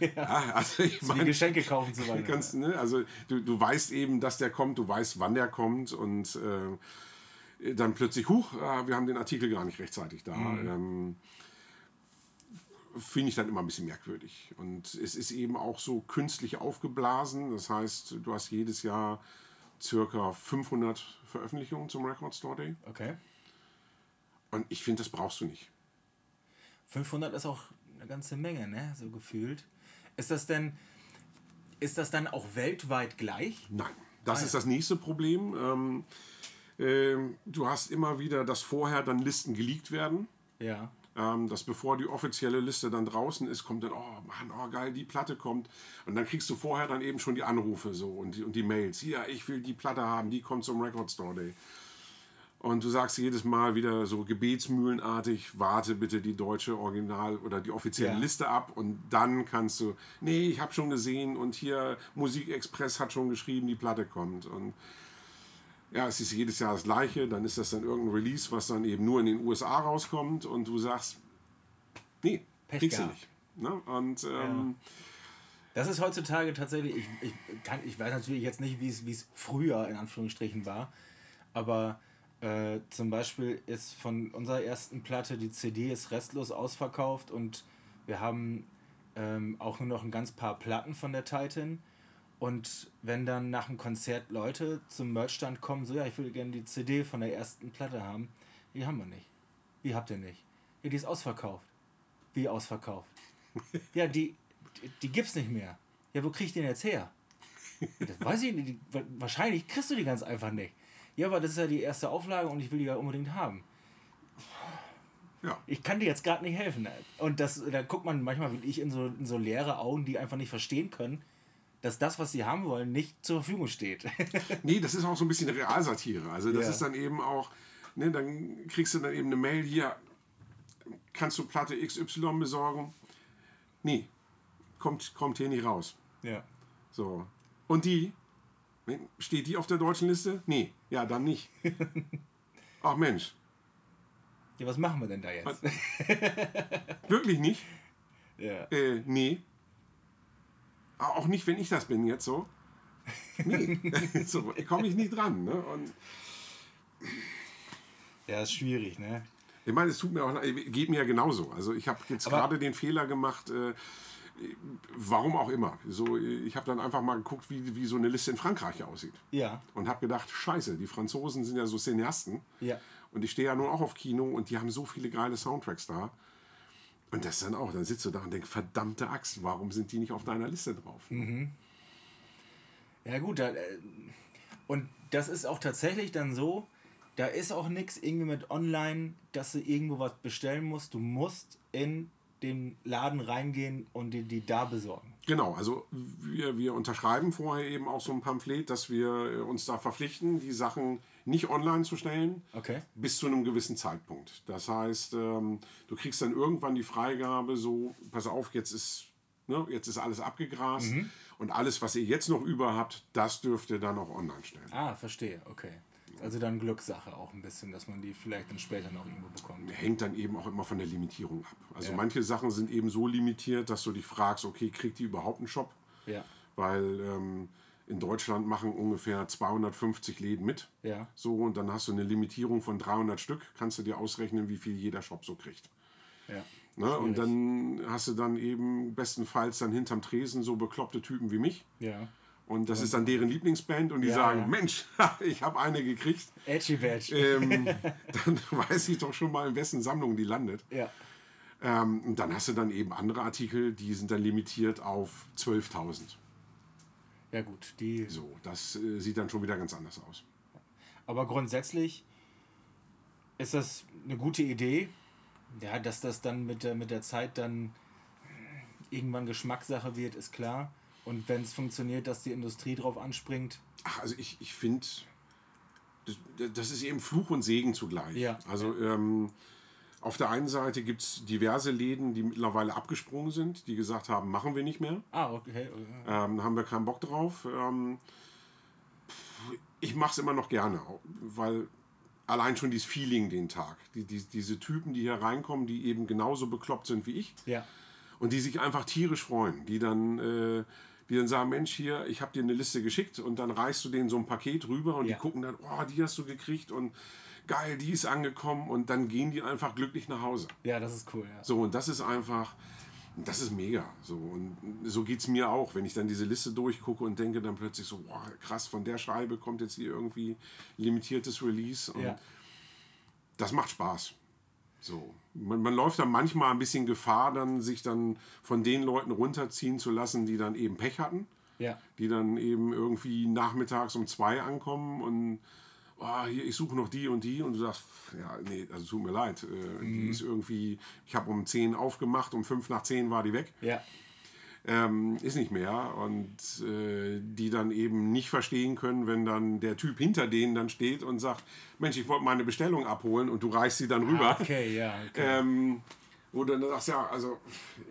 ja. also ich Wie meine, Geschenke kaufen zu wollen. Ganz, ne? Also du, du weißt eben, dass der kommt, du weißt, wann der kommt und äh, dann plötzlich, huch, äh, wir haben den Artikel gar nicht rechtzeitig da. Ähm, Finde ich dann immer ein bisschen merkwürdig. Und es ist eben auch so künstlich aufgeblasen. Das heißt, du hast jedes Jahr circa 500 Veröffentlichungen zum Record Store Day. Okay. Und ich finde, das brauchst du nicht. 500 ist auch eine ganze Menge, ne? So gefühlt. Ist das denn, ist das dann auch weltweit gleich? Nein, das Ah, ist das nächste Problem. Ähm, ähm, du hast immer wieder, dass vorher dann Listen geleakt werden. Ja. Ähm, dass bevor die offizielle Liste dann draußen ist, kommt dann, oh Mann, oh geil, die Platte kommt. Und dann kriegst du vorher dann eben schon die Anrufe so und die, und die Mails. Hier, ich will die Platte haben, die kommt zum Record Store Day. Und du sagst jedes Mal wieder so gebetsmühlenartig, warte bitte die deutsche Original oder die offizielle Ja. Liste ab und dann kannst du, nee, ich habe schon gesehen und hier Musikexpress hat schon geschrieben, die Platte kommt. Und ja, es ist jedes Jahr das gleiche, dann ist das dann irgendein Release, was dann eben nur in den USA rauskommt und du sagst, nee, Pech kriegst du nicht. Ne? Und ähm, Das ist heutzutage tatsächlich, ich, ich, kann, ich weiß natürlich jetzt nicht, wie es wie es früher in Anführungsstrichen war, aber äh, zum Beispiel ist von unserer ersten Platte die CD ist restlos ausverkauft und wir haben ähm, auch nur noch ein ganz paar Platten von der Titan. Und wenn dann nach dem Konzert Leute zum Merchstand kommen, so ja, ich würde gerne die CD von der ersten Platte haben, die haben wir nicht. Wie habt ihr nicht? Ja, die ist ausverkauft. Wie ausverkauft? Ja, die, die, die gibt's nicht mehr. Ja, wo krieg ich den jetzt her? Das weiß ich nicht. Wahrscheinlich kriegst du die ganz einfach nicht. Ja, aber das ist ja die erste Auflage und ich will die ja unbedingt haben. ja. Ich kann dir jetzt gerade nicht helfen. Und das, da guckt man manchmal wie ich in so, in so leere Augen, die einfach nicht verstehen können, dass das, was sie haben wollen, nicht zur Verfügung steht. Nee, das ist auch so ein bisschen Realsatire. Also das Ja. ist dann eben auch, ne, dann kriegst du dann eben eine Mail hier, kannst du Platte XY besorgen? Nee, kommt, kommt hier nicht raus. ja. So. Und die? Steht die auf der deutschen Liste? Nee, ja, dann nicht. Ach Mensch, Ja, was machen wir denn da jetzt? wirklich nicht? Ja. Äh, nee. Auch nicht, wenn ich das bin jetzt so. Nee, so komme ich nicht dran. Ne? Und ja, ist schwierig, ne? Ich meine, es tut mir auch geht mir ja genauso. Also ich habe jetzt Aber- gerade den Fehler gemacht, äh, warum auch immer. So, ich habe dann einfach mal geguckt, wie, wie so eine Liste in Frankreich aussieht. Ja. Und habe gedacht, scheiße, die Franzosen sind ja so Cineasten. Ja. Und ich stehe ja nun auch auf Kino und die haben so viele geile Soundtracks da. Und das dann auch, dann sitzt du da und denkst, verdammte Axt, warum sind die nicht auf deiner Liste drauf? Mhm. Ja gut, da, äh, und das ist auch tatsächlich dann so, da ist auch nichts irgendwie mit online, dass du irgendwo was bestellen musst. Du musst in den Laden reingehen und die, die da besorgen. Genau, also wir, wir unterschreiben vorher eben auch so ein Pamphlet, dass wir äh, uns da verpflichten, die Sachen nicht online zu stellen, Okay. bis zu einem gewissen Zeitpunkt. Das heißt, ähm, du kriegst dann irgendwann die Freigabe, so, pass auf, jetzt ist, ne, jetzt ist alles abgegrast und alles, was ihr jetzt noch über habt, das dürft ihr dann auch online stellen. Ah, verstehe, okay. Also dann Glückssache auch ein bisschen, dass man die vielleicht dann später noch irgendwo bekommt. Hängt dann eben auch immer von der Limitierung ab. Also Ja. manche Sachen sind eben so limitiert, dass du dich fragst, okay, kriegt die überhaupt einen Shop? Ja. Weil ähm, in Deutschland machen ungefähr 250 Läden mit. Ja. So, und dann hast du eine Limitierung von 300 Stück. Kannst du dir ausrechnen, wie viel jeder Shop so kriegt. Ja. Ne? Und dann hast du dann eben bestenfalls dann hinterm Tresen so bekloppte Typen wie mich. Ja. Und das ist dann deren Lieblingsband und die Ja, sagen, ja. Mensch, ich habe eine gekriegt. Edgy Badge. Ähm, dann weiß ich doch schon mal, in wessen Sammlung die landet. ja. Ähm, und dann hast du dann eben andere Artikel, die sind dann limitiert auf 12.000. Ja gut, die. So, das äh, sieht dann schon wieder ganz anders aus. Aber grundsätzlich ist das eine gute Idee. Ja, dass das dann mit der, mit der Zeit dann irgendwann Geschmackssache wird, ist klar. Und wenn es funktioniert, dass die Industrie drauf anspringt, Ach, also ich, ich finde, das, das ist eben Fluch und Segen zugleich. Ja. Also ähm, auf der einen Seite gibt es diverse Läden, die mittlerweile abgesprungen sind, die gesagt haben, machen wir nicht mehr. ah, okay. Ähm, haben wir keinen Bock drauf. Ähm, ich mache es immer noch gerne, weil allein schon dieses Feeling den Tag, die, die, diese Typen, die hier reinkommen, die eben genauso bekloppt sind wie ich Ja. und die sich einfach tierisch freuen, die dann, äh, die dann sagen, Mensch, hier, ich habe dir eine Liste geschickt und dann reichst du denen so ein Paket rüber und Ja. die gucken dann, oh, die hast du gekriegt und geil, die ist angekommen und dann gehen die einfach glücklich nach Hause. Ja, das ist cool, ja. So, und das ist einfach, das ist mega. So, und so geht es mir auch, wenn ich dann diese Liste durchgucke und denke dann plötzlich so, boah, krass, von der Scheibe kommt jetzt hier irgendwie limitiertes Release. Und Ja. das macht Spaß. So. Man, man läuft dann manchmal ein bisschen Gefahr, dann sich dann von den Leuten runterziehen zu lassen, die dann eben Pech hatten. Ja. Die dann eben irgendwie nachmittags um zwei ankommen und oh, hier, ich suche noch die und die und du sagst, ja, nee, also tut mir leid, äh, die ist irgendwie, ich habe um 10 aufgemacht, um 5 nach 10 war die weg, Ja. ähm, ist nicht mehr und äh, die dann eben nicht verstehen können, wenn dann der Typ hinter denen dann steht und sagt, Mensch, ich wollte meine Bestellung abholen und du reichst sie dann rüber. Ah, okay, ja. Okay. Ähm, wo du dann sagst, ja, also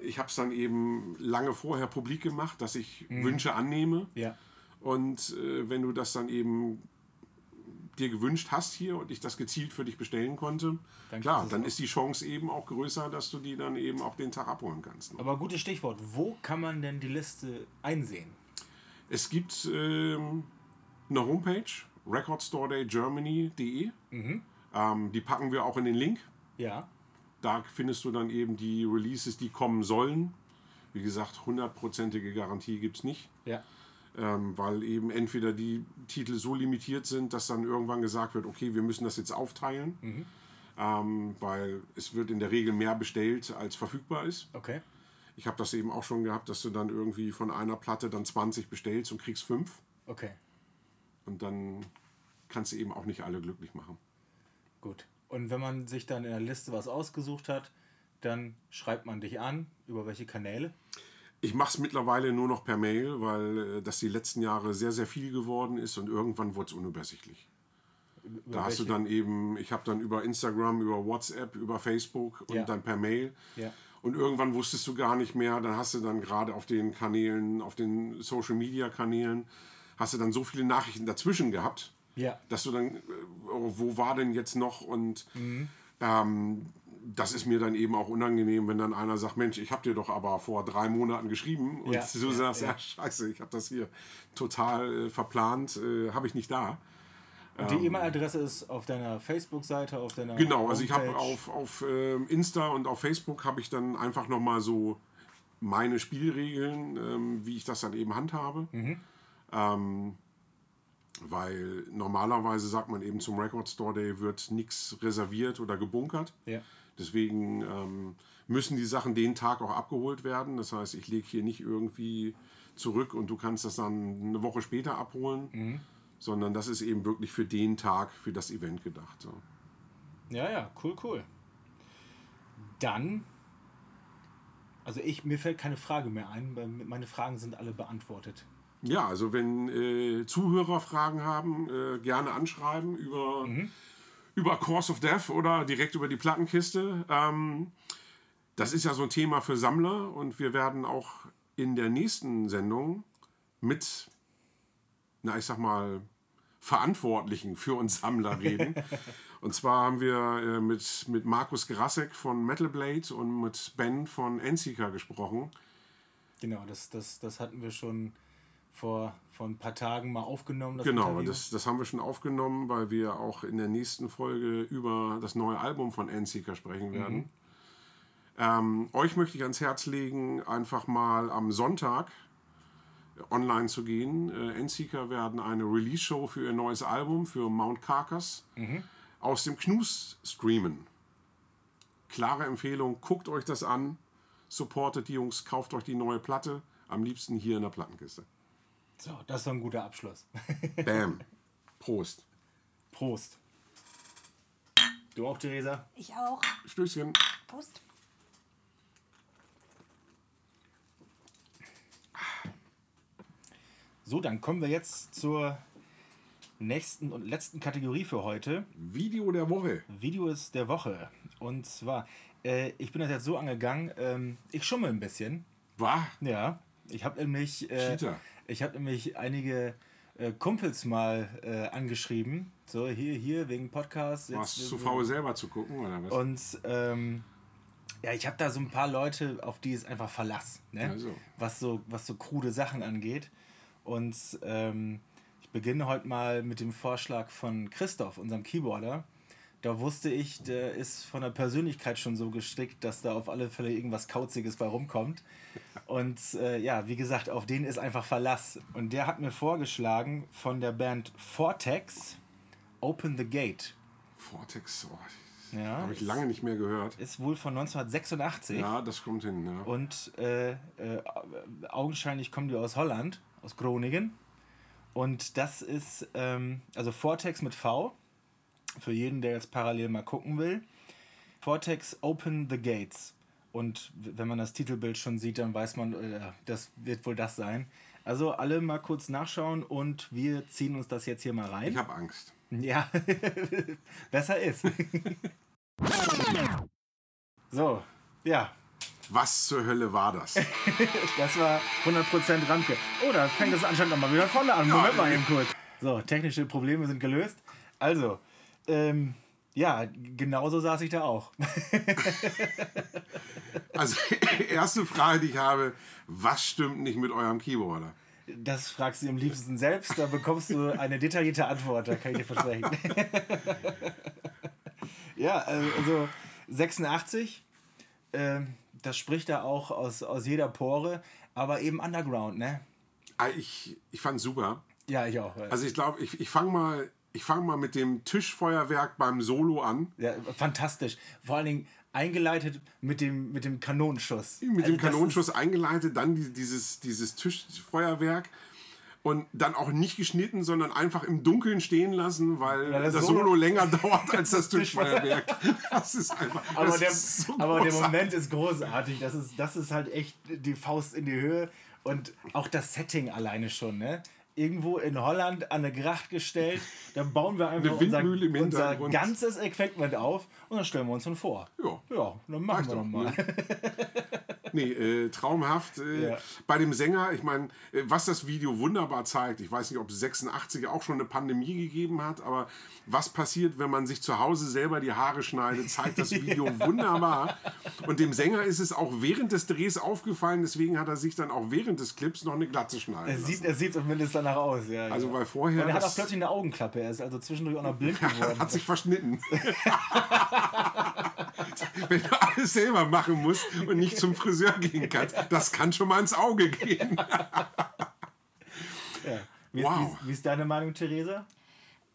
ich habe es dann eben lange vorher publik gemacht, dass ich Wünsche annehme. ja. Und äh, wenn du das dann eben dir gewünscht hast hier und ich das gezielt für dich bestellen konnte, Dann klar, dann ist die Chance eben auch größer, dass du die dann eben auch den Tag abholen kannst. ne? Aber gutes Stichwort. Wo kann man denn die Liste einsehen? Es gibt ähm, eine Homepage, recordstoredaygermany.de. Mhm. Ähm, die packen wir auch in den Link. Ja. Da findest du dann eben die Releases, die kommen sollen. Wie gesagt, hundertprozentige Garantie gibt es nicht. Ja. Ähm, weil eben entweder die Titel so limitiert sind, dass dann irgendwann gesagt wird, okay, wir müssen das jetzt aufteilen, ähm, weil es wird in der Regel mehr bestellt, als verfügbar ist. Okay. Ich habe das eben auch schon gehabt, dass du dann irgendwie von einer Platte dann 20 bestellst und kriegst fünf Okay. und dann kannst du eben auch nicht alle glücklich machen. Gut. Und wenn man sich dann in der Liste was ausgesucht hat, dann schreibt man dich an. Über welche Kanäle? Ich mache es mittlerweile nur noch per Mail, weil äh, das die letzten Jahre sehr, sehr viel geworden ist und irgendwann wurde es unübersichtlich. Über Da hast du welche? dann eben, ich habe dann über Instagram, über WhatsApp, über Facebook und Ja. dann per Mail. Ja. Und irgendwann wusstest du gar nicht mehr, dann hast du dann gerade auf den Kanälen, auf den Social Media Kanälen, hast du dann so viele Nachrichten dazwischen gehabt, Ja. dass du dann, äh, wo war denn jetzt noch? Und Mhm. ähm, das ist mir dann eben auch unangenehm, wenn dann einer sagt, Mensch, ich habe dir doch aber vor drei Monaten geschrieben und Ja, du ja, sagst, ja, ja. scheiße, ich habe das hier total äh, verplant, äh, habe ich nicht da. Und die E-Mail-Adresse ist auf deiner Facebook-Seite, auf deiner Ähm. Genau, also ich habe auf, auf ähm, Insta und auf Facebook habe ich dann einfach nochmal so meine Spielregeln, ähm, wie ich das dann eben handhabe. Ähm, weil normalerweise sagt man eben zum Record Store Day wird nichts reserviert oder gebunkert. Ja. Deswegen ähm, müssen die Sachen den Tag auch abgeholt werden. Das heißt, ich lege hier nicht irgendwie zurück und du kannst das dann eine Woche später abholen, sondern das ist eben wirklich für den Tag, für das Event gedacht. So. Ja, ja, cool, cool. Dann, also ich, mir fällt keine Frage mehr ein, meine Fragen sind alle beantwortet. Ja, also wenn äh, Zuhörer Fragen haben, äh, gerne anschreiben über, über Course of Death oder direkt über die Plattenkiste. Ähm, das ist ja so ein Thema für Sammler und wir werden auch in der nächsten Sendung mit, na ich sag mal, Verantwortlichen für uns Sammler reden. und zwar haben wir äh, mit, mit Markus Grasek von Metal Blade und mit Ben von Enseeker gesprochen. Genau, das, das, das hatten wir schon vor, vor ein paar Tagen mal aufgenommen. Das Genau, Interview. das, das haben wir schon aufgenommen, weil wir auch in der nächsten Folge über das neue Album von Endseeker sprechen werden. Ähm, euch möchte ich ans Herz legen, einfach mal am Sonntag online zu gehen. Äh, Endseeker werden eine Release-Show für ihr neues Album, für Mount Carcass, aus dem Knus streamen. Klare Empfehlung, guckt euch das an, supportet die Jungs, kauft euch die neue Platte, am liebsten hier in der Plattenkiste. So, das ist doch ein guter Abschluss. Bam. Prost. Prost. Du auch, Theresa? Ich auch. Stößchen. Prost. So, dann kommen wir jetzt zur nächsten und letzten Kategorie für heute. Video der Woche. Videos der Woche. Und zwar, äh, ich bin das jetzt so angegangen, ähm, ich schummel ein bisschen. War? Ja, ich habe nämlich, äh, Cheater. Ich habe nämlich einige äh, Kumpels mal äh, angeschrieben. So, hier, hier, wegen Podcast. jetzt- Warst du zu faul selber zu gucken oder was? Und ähm, ja, ich habe da so ein paar Leute, auf die es einfach verlass, ne? Also. was, so, was so krude Sachen angeht. Und ähm, ich beginne heute mal mit dem Vorschlag von Christoph, unserem Keyboarder. Da wusste ich, der ist von der Persönlichkeit schon so gestrickt, dass da auf alle Fälle irgendwas Kauziges bei rumkommt. Und äh, ja, wie gesagt, auf den ist einfach Verlass. Und der hat mir vorgeschlagen von der Band Vortex Open the Gate. Vortex, oh, Ja, habe ich lange nicht mehr gehört. ist wohl von 1986 Ja, das kommt hin. Ja. und äh, äh, augenscheinlich kommen die aus Holland, aus Groningen. Und das ist, ähm, also Vortex mit V, für jeden, der jetzt parallel mal gucken will. Vortex Open the Gates. Und wenn man das Titelbild schon sieht, dann weiß man, äh, das wird wohl das sein. Also alle mal kurz nachschauen und wir ziehen uns das jetzt hier mal rein. Ich habe Angst. Ja, besser ist. so, ja, Was zur Hölle war das? das war 100% Ramke. Oh, da fängt es anscheinend nochmal wieder vorne an. Moment mal eben kurz. So, technische Probleme sind gelöst. Also, ähm, ja, genauso saß ich da auch. Also, erste Frage, die ich habe: Was stimmt nicht mit eurem Keyboarder? Das fragst du am liebsten selbst, da bekommst du eine detaillierte Antwort, da kann ich dir versprechen. ja, also 86, ähm, das spricht da auch aus, aus jeder Pore, aber eben Underground, ne? Ah, Ich, ich fand super. Ja, ich auch. Also, ich glaube, ich, ich fange mal, ich fang mal mit dem Tischfeuerwerk beim Solo an. Ja, fantastisch. Vor allen Dingen eingeleitet mit dem, mit dem Kanonenschuss. Mit Also dem Kanonenschuss eingeleitet, dann die, dieses, dieses Tischfeuerwerk. Und dann auch nicht geschnitten, sondern einfach im Dunkeln stehen lassen, weil Ja, das das, Solo- Solo länger dauert als das Tischfeuerwerk. Das ist einfach. Aber der, ist so aber der. Moment ist großartig. Das ist, das ist halt echt die Faust in die Höhe. Und auch das Setting alleine schon, ne? Irgendwo in Holland an eine Gracht gestellt, dann bauen wir einfach unser, unser ganzes Equipment auf und dann stellen wir uns dann vor. Ja. Ja, dann machen Reicht wir doch, mal. Nee, äh, traumhaft. Äh, Ja. Bei dem Sänger, ich meine, äh, was das Video wunderbar zeigt, ich weiß nicht, ob es 86 auch schon eine Pandemie gegeben hat, aber was passiert, wenn man sich zu Hause selber die Haare schneidet, zeigt das Video wunderbar. Und dem Sänger ist es auch während des Drehs aufgefallen, deswegen hat er sich dann auch während des Clips noch eine Glatze schneiden Er lassen. sieht, er sieht zumindest danach aus, ja. Also, ja. weil vorher Und er hat auch plötzlich eine Augenklappe. Er ist also zwischendurch auch noch blind geworden. hat sich verschnitten. Wenn du alles selber machen musst und nicht zum Friseur gehen kannst, das kann schon mal ins Auge gehen. Ja. Wie, Wow. ist, wie, wie ist deine Meinung, Theresa?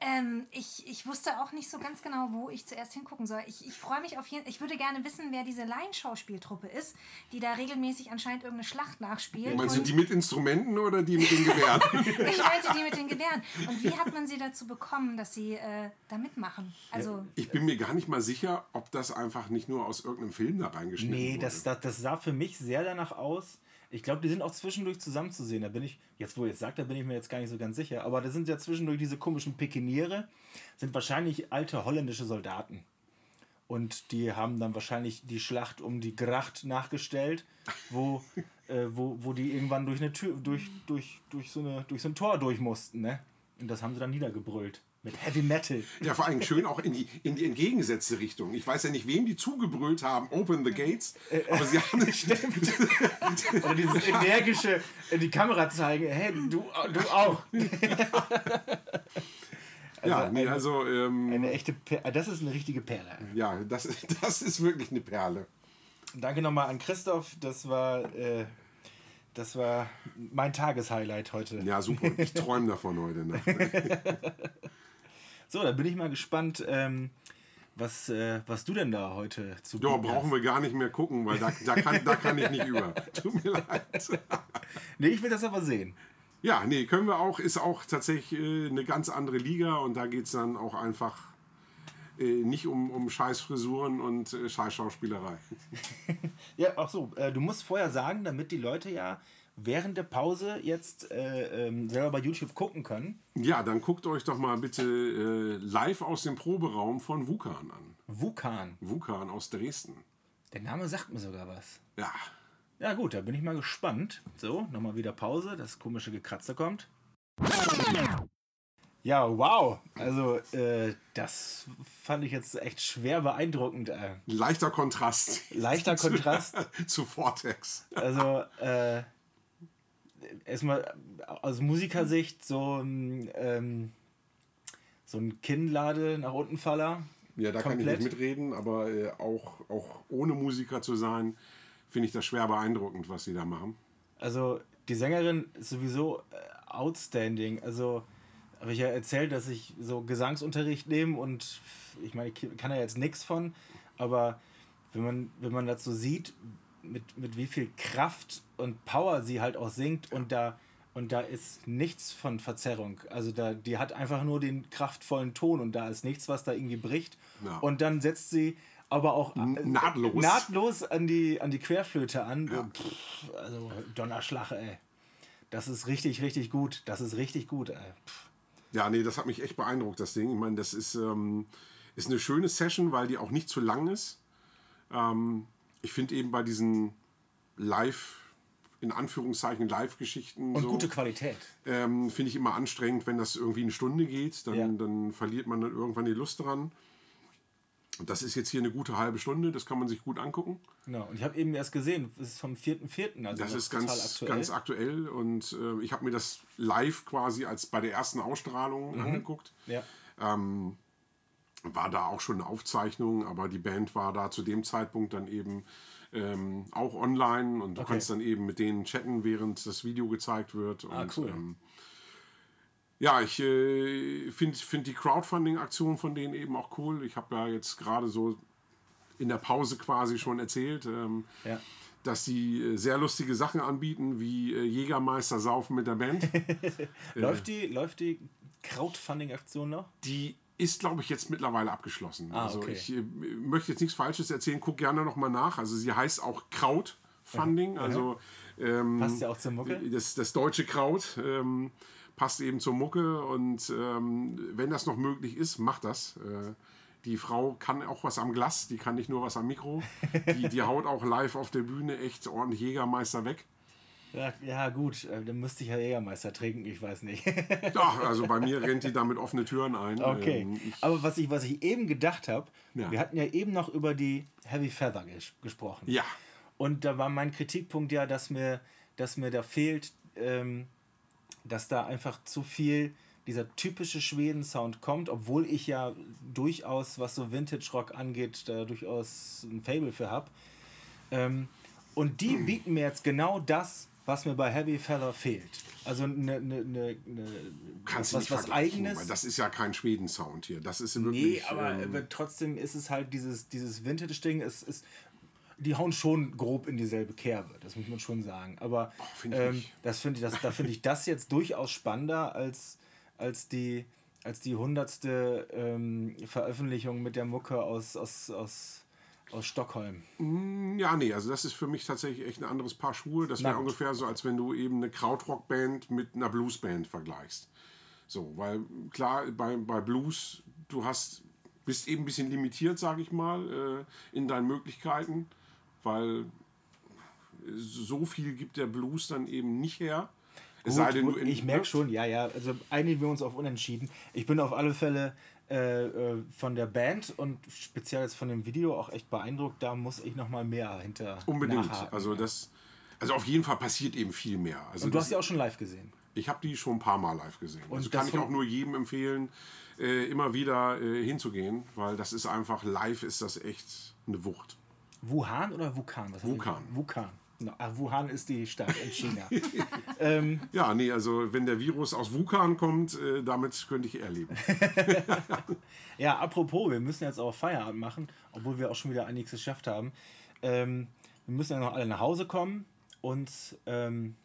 Ähm, ich, ich wusste auch nicht so ganz genau, wo ich zuerst hingucken soll. Ich, ich freue mich auf jeden Ich würde gerne wissen, wer diese Laienschauspieltruppe ist, die da regelmäßig anscheinend irgendeine Schlacht nachspielt. Meinst du die mit Instrumenten oder die mit den Gewehren? ich meinte die mit den Gewehren. Und wie hat man sie dazu bekommen, dass sie äh, da mitmachen? Also, Ich bin mir gar nicht mal sicher, ob das einfach nicht nur aus irgendeinem Film da reingeschnitten Nee, wurde. das, das, das sah für mich sehr danach aus. Ich glaube, die sind auch zwischendurch zusammenzusehen. Da bin ich, jetzt wo ihr jetzt sagt, da bin ich mir jetzt gar nicht so ganz sicher. Aber da sind ja zwischendurch diese komischen Pikeniere, sind wahrscheinlich alte holländische Soldaten. Und die haben dann wahrscheinlich die Schlacht um die Gracht nachgestellt, wo, äh, wo, wo die irgendwann durch eine Tür, durch, durch, durch, so eine, durch so ein Tor durch mussten, ne? Und das haben sie dann niedergebrüllt. Mit Heavy Metal. Ja, vor allem schön auch in die, in die entgegengesetzte Richtung. Ich weiß ja nicht, wem die zugebrüllt haben, Open the Gates, aber sie haben nicht. Oder dieses energische in die Kamera zeigen, hey, du, du auch. ja, nee, eine- also, ähm, Eine echte Per das ist eine richtige Perle. ja, das, das ist wirklich eine Perle. Danke nochmal an Christoph. Das war, äh, das war mein Tageshighlight heute. Ja, super. Ich träume davon heute Nacht. So, da bin ich mal gespannt, ähm, was, äh, was du denn da heute zu Ja, brauchen hast. wir gar nicht mehr gucken, weil da, da, kann, da kann ich nicht über. Tut mir leid. Nee, ich will das aber sehen. Ja, nee, können wir auch. Ist auch tatsächlich äh, eine ganz andere Liga und da geht es dann auch einfach äh, nicht um, um Scheißfrisuren und äh, Scheißschauspielerei. Ja, ach so, äh, du musst vorher sagen, damit die Leute ja während der Pause jetzt äh, ähm, selber bei YouTube gucken können. Ja, dann guckt euch doch mal bitte äh, live aus dem Proberaum von Wukan an. Vukan. Wukan aus Dresden. Der Name sagt mir sogar was. Ja, Ja gut, da bin ich mal gespannt. So, nochmal wieder Pause, das komische Gekratze kommt. Ja, wow. Also, äh, das fand ich jetzt echt schwer beeindruckend. Äh. leichter Kontrast. Leichter Kontrast. zu Vortex. Also, äh, erstmal aus Musikersicht so ein, ähm, so ein Kinnlade nach unten Faller. Ja, da kann ich nicht mitreden, aber äh, auch, auch ohne Musiker zu sein, finde ich das schwer beeindruckend, was sie da machen. Also die Sängerin ist sowieso äh, outstanding. Also habe ich ja erzählt, dass ich so Gesangsunterricht nehme und ich meine, ich kann da jetzt nichts von, aber wenn man, wenn man das so sieht, mit, mit wie viel Kraft und Power sie halt auch singt und da und da ist nichts von Verzerrung. Also da, die hat einfach nur den kraftvollen Ton und da ist nichts, was da irgendwie bricht. Ja. Und dann setzt sie aber auch äh, nahtlos. nahtlos an die, an die Querflöte an. Ja. Pff, also Donnerschlag, ey. Das ist richtig, richtig gut. Das ist richtig gut, ey. Pff. Ja, nee, das hat mich echt beeindruckt, das Ding. Ich meine, das ist, ähm, ist eine schöne Session, weil die auch nicht zu lang ist. Ähm, ich finde eben bei diesen Live, in Anführungszeichen Live-Geschichten, Und so, gute Qualität. ähm, finde ich immer anstrengend, wenn das irgendwie eine Stunde geht. Dann, Ja. dann verliert man dann irgendwann die Lust dran. Und das ist jetzt hier eine gute halbe Stunde, das kann man sich gut angucken. Genau. Und ich habe eben erst gesehen, es ist vom 4.4., also Das noch ist ganz aktuell. ganz aktuell und äh, ich habe mir das live quasi als bei der ersten Ausstrahlung Mhm. angeguckt. ja. War da auch schon eine Aufzeichnung, aber die Band war da zu dem Zeitpunkt dann eben ähm, auch online und du Okay. kannst dann eben mit denen chatten, während das Video gezeigt wird. Ah, und, cool. Ähm, ja, ich äh, finde find die Crowdfunding-Aktion von denen eben auch cool. Ich habe ja jetzt gerade so in der Pause quasi schon erzählt, ähm, Ja. dass sie äh, sehr lustige Sachen anbieten, wie äh, Jägermeister saufen mit der Band. Läuft die, läuft die Crowdfunding-Aktion noch? Die ist, glaube ich, jetzt mittlerweile abgeschlossen. Ah, also okay. ich äh, möchte jetzt nichts Falsches erzählen, guck gerne nochmal nach. Also sie heißt auch Krautfunding, also ähm, Passt ja auch zur Mucke. das, das deutsche Kraut ähm, passt eben zur Mucke und ähm, wenn das noch möglich ist, macht das. Äh, die Frau kann auch was am Glas, die kann nicht nur was am Mikro. Die, die haut auch live auf der Bühne echt ordentlich Jägermeister weg. Ja, ja gut, äh, dann müsste ich ja Jägermeister trinken, ich weiß nicht. Ja, also bei mir rennt die damit offene Türen ein. Okay. Ähm, Aber was ich, was ich eben gedacht habe, Ja. wir hatten ja eben noch über die Heavy Feather ges gesprochen. ja, Und da war mein Kritikpunkt ja, dass mir, dass mir da fehlt, ähm, dass da einfach zu viel dieser typische Schweden-Sound kommt, obwohl ich ja durchaus, was so Vintage-Rock angeht, da durchaus ein Fable für habe. Ähm, und die bieten mir jetzt genau das, was mir bei Heavy Feather fehlt. Also eine, eine, eine, eine kannst du was, nicht was Eigenes. weil das ist ja kein Schweden-Sound hier. Das ist Nee, wirklich. aber, ähm, aber trotzdem ist es halt dieses, dieses Vintage-Ding, es ist, die hauen schon grob in dieselbe Kerbe, das muss man schon sagen. Aber find ich ähm, das finde ich, das, da finde ich das jetzt durchaus spannender als, als die als die hundertste ähm, Veröffentlichung mit der Mucke aus, aus, aus, aus Stockholm. Ja, nee, also das ist für mich tatsächlich echt ein anderes Paar Schuhe. Das wäre gut. ungefähr so, als wenn du eben eine Krautrock-Band mit einer Blues-Band vergleichst. So, weil klar, bei, bei Blues, du hast, bist eben ein bisschen limitiert, sage ich mal, äh, in deinen Möglichkeiten, weil so viel gibt der Blues dann eben nicht her. Es sei denn, Gut, du in- ich merke schon, ja, ja, also einigen wir uns auf Unentschieden. Ich bin auf alle Fälle äh, äh, von der Band und speziell jetzt von dem Video auch echt beeindruckt. Da muss ich noch mal mehr hinter Unbedingt. nachhaken. Also das, also auf jeden Fall passiert eben viel mehr. Also und du das, hast ja auch schon live gesehen. Ich habe die schon ein paar Mal live gesehen. Und also kann ich auch nur jedem empfehlen, äh, immer wieder äh, hinzugehen, weil das ist einfach live ist das echt eine Wucht. Wuhan oder Wukan? Was Wukan. die? No, Wuhan ist die Stadt in China. Ja, nee, also wenn der Virus aus Wuhan kommt, äh, damit könnte ich eher leben. ja, apropos, wir müssen jetzt auch Feierabend machen, obwohl wir auch schon wieder einiges geschafft haben. Ähm, wir müssen ja noch alle nach Hause kommen und ähm,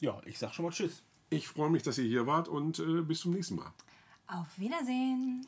ja, ich sag schon mal Tschüss. Ich freue mich, dass ihr hier wart und äh, bis zum nächsten Mal. Auf Wiedersehen.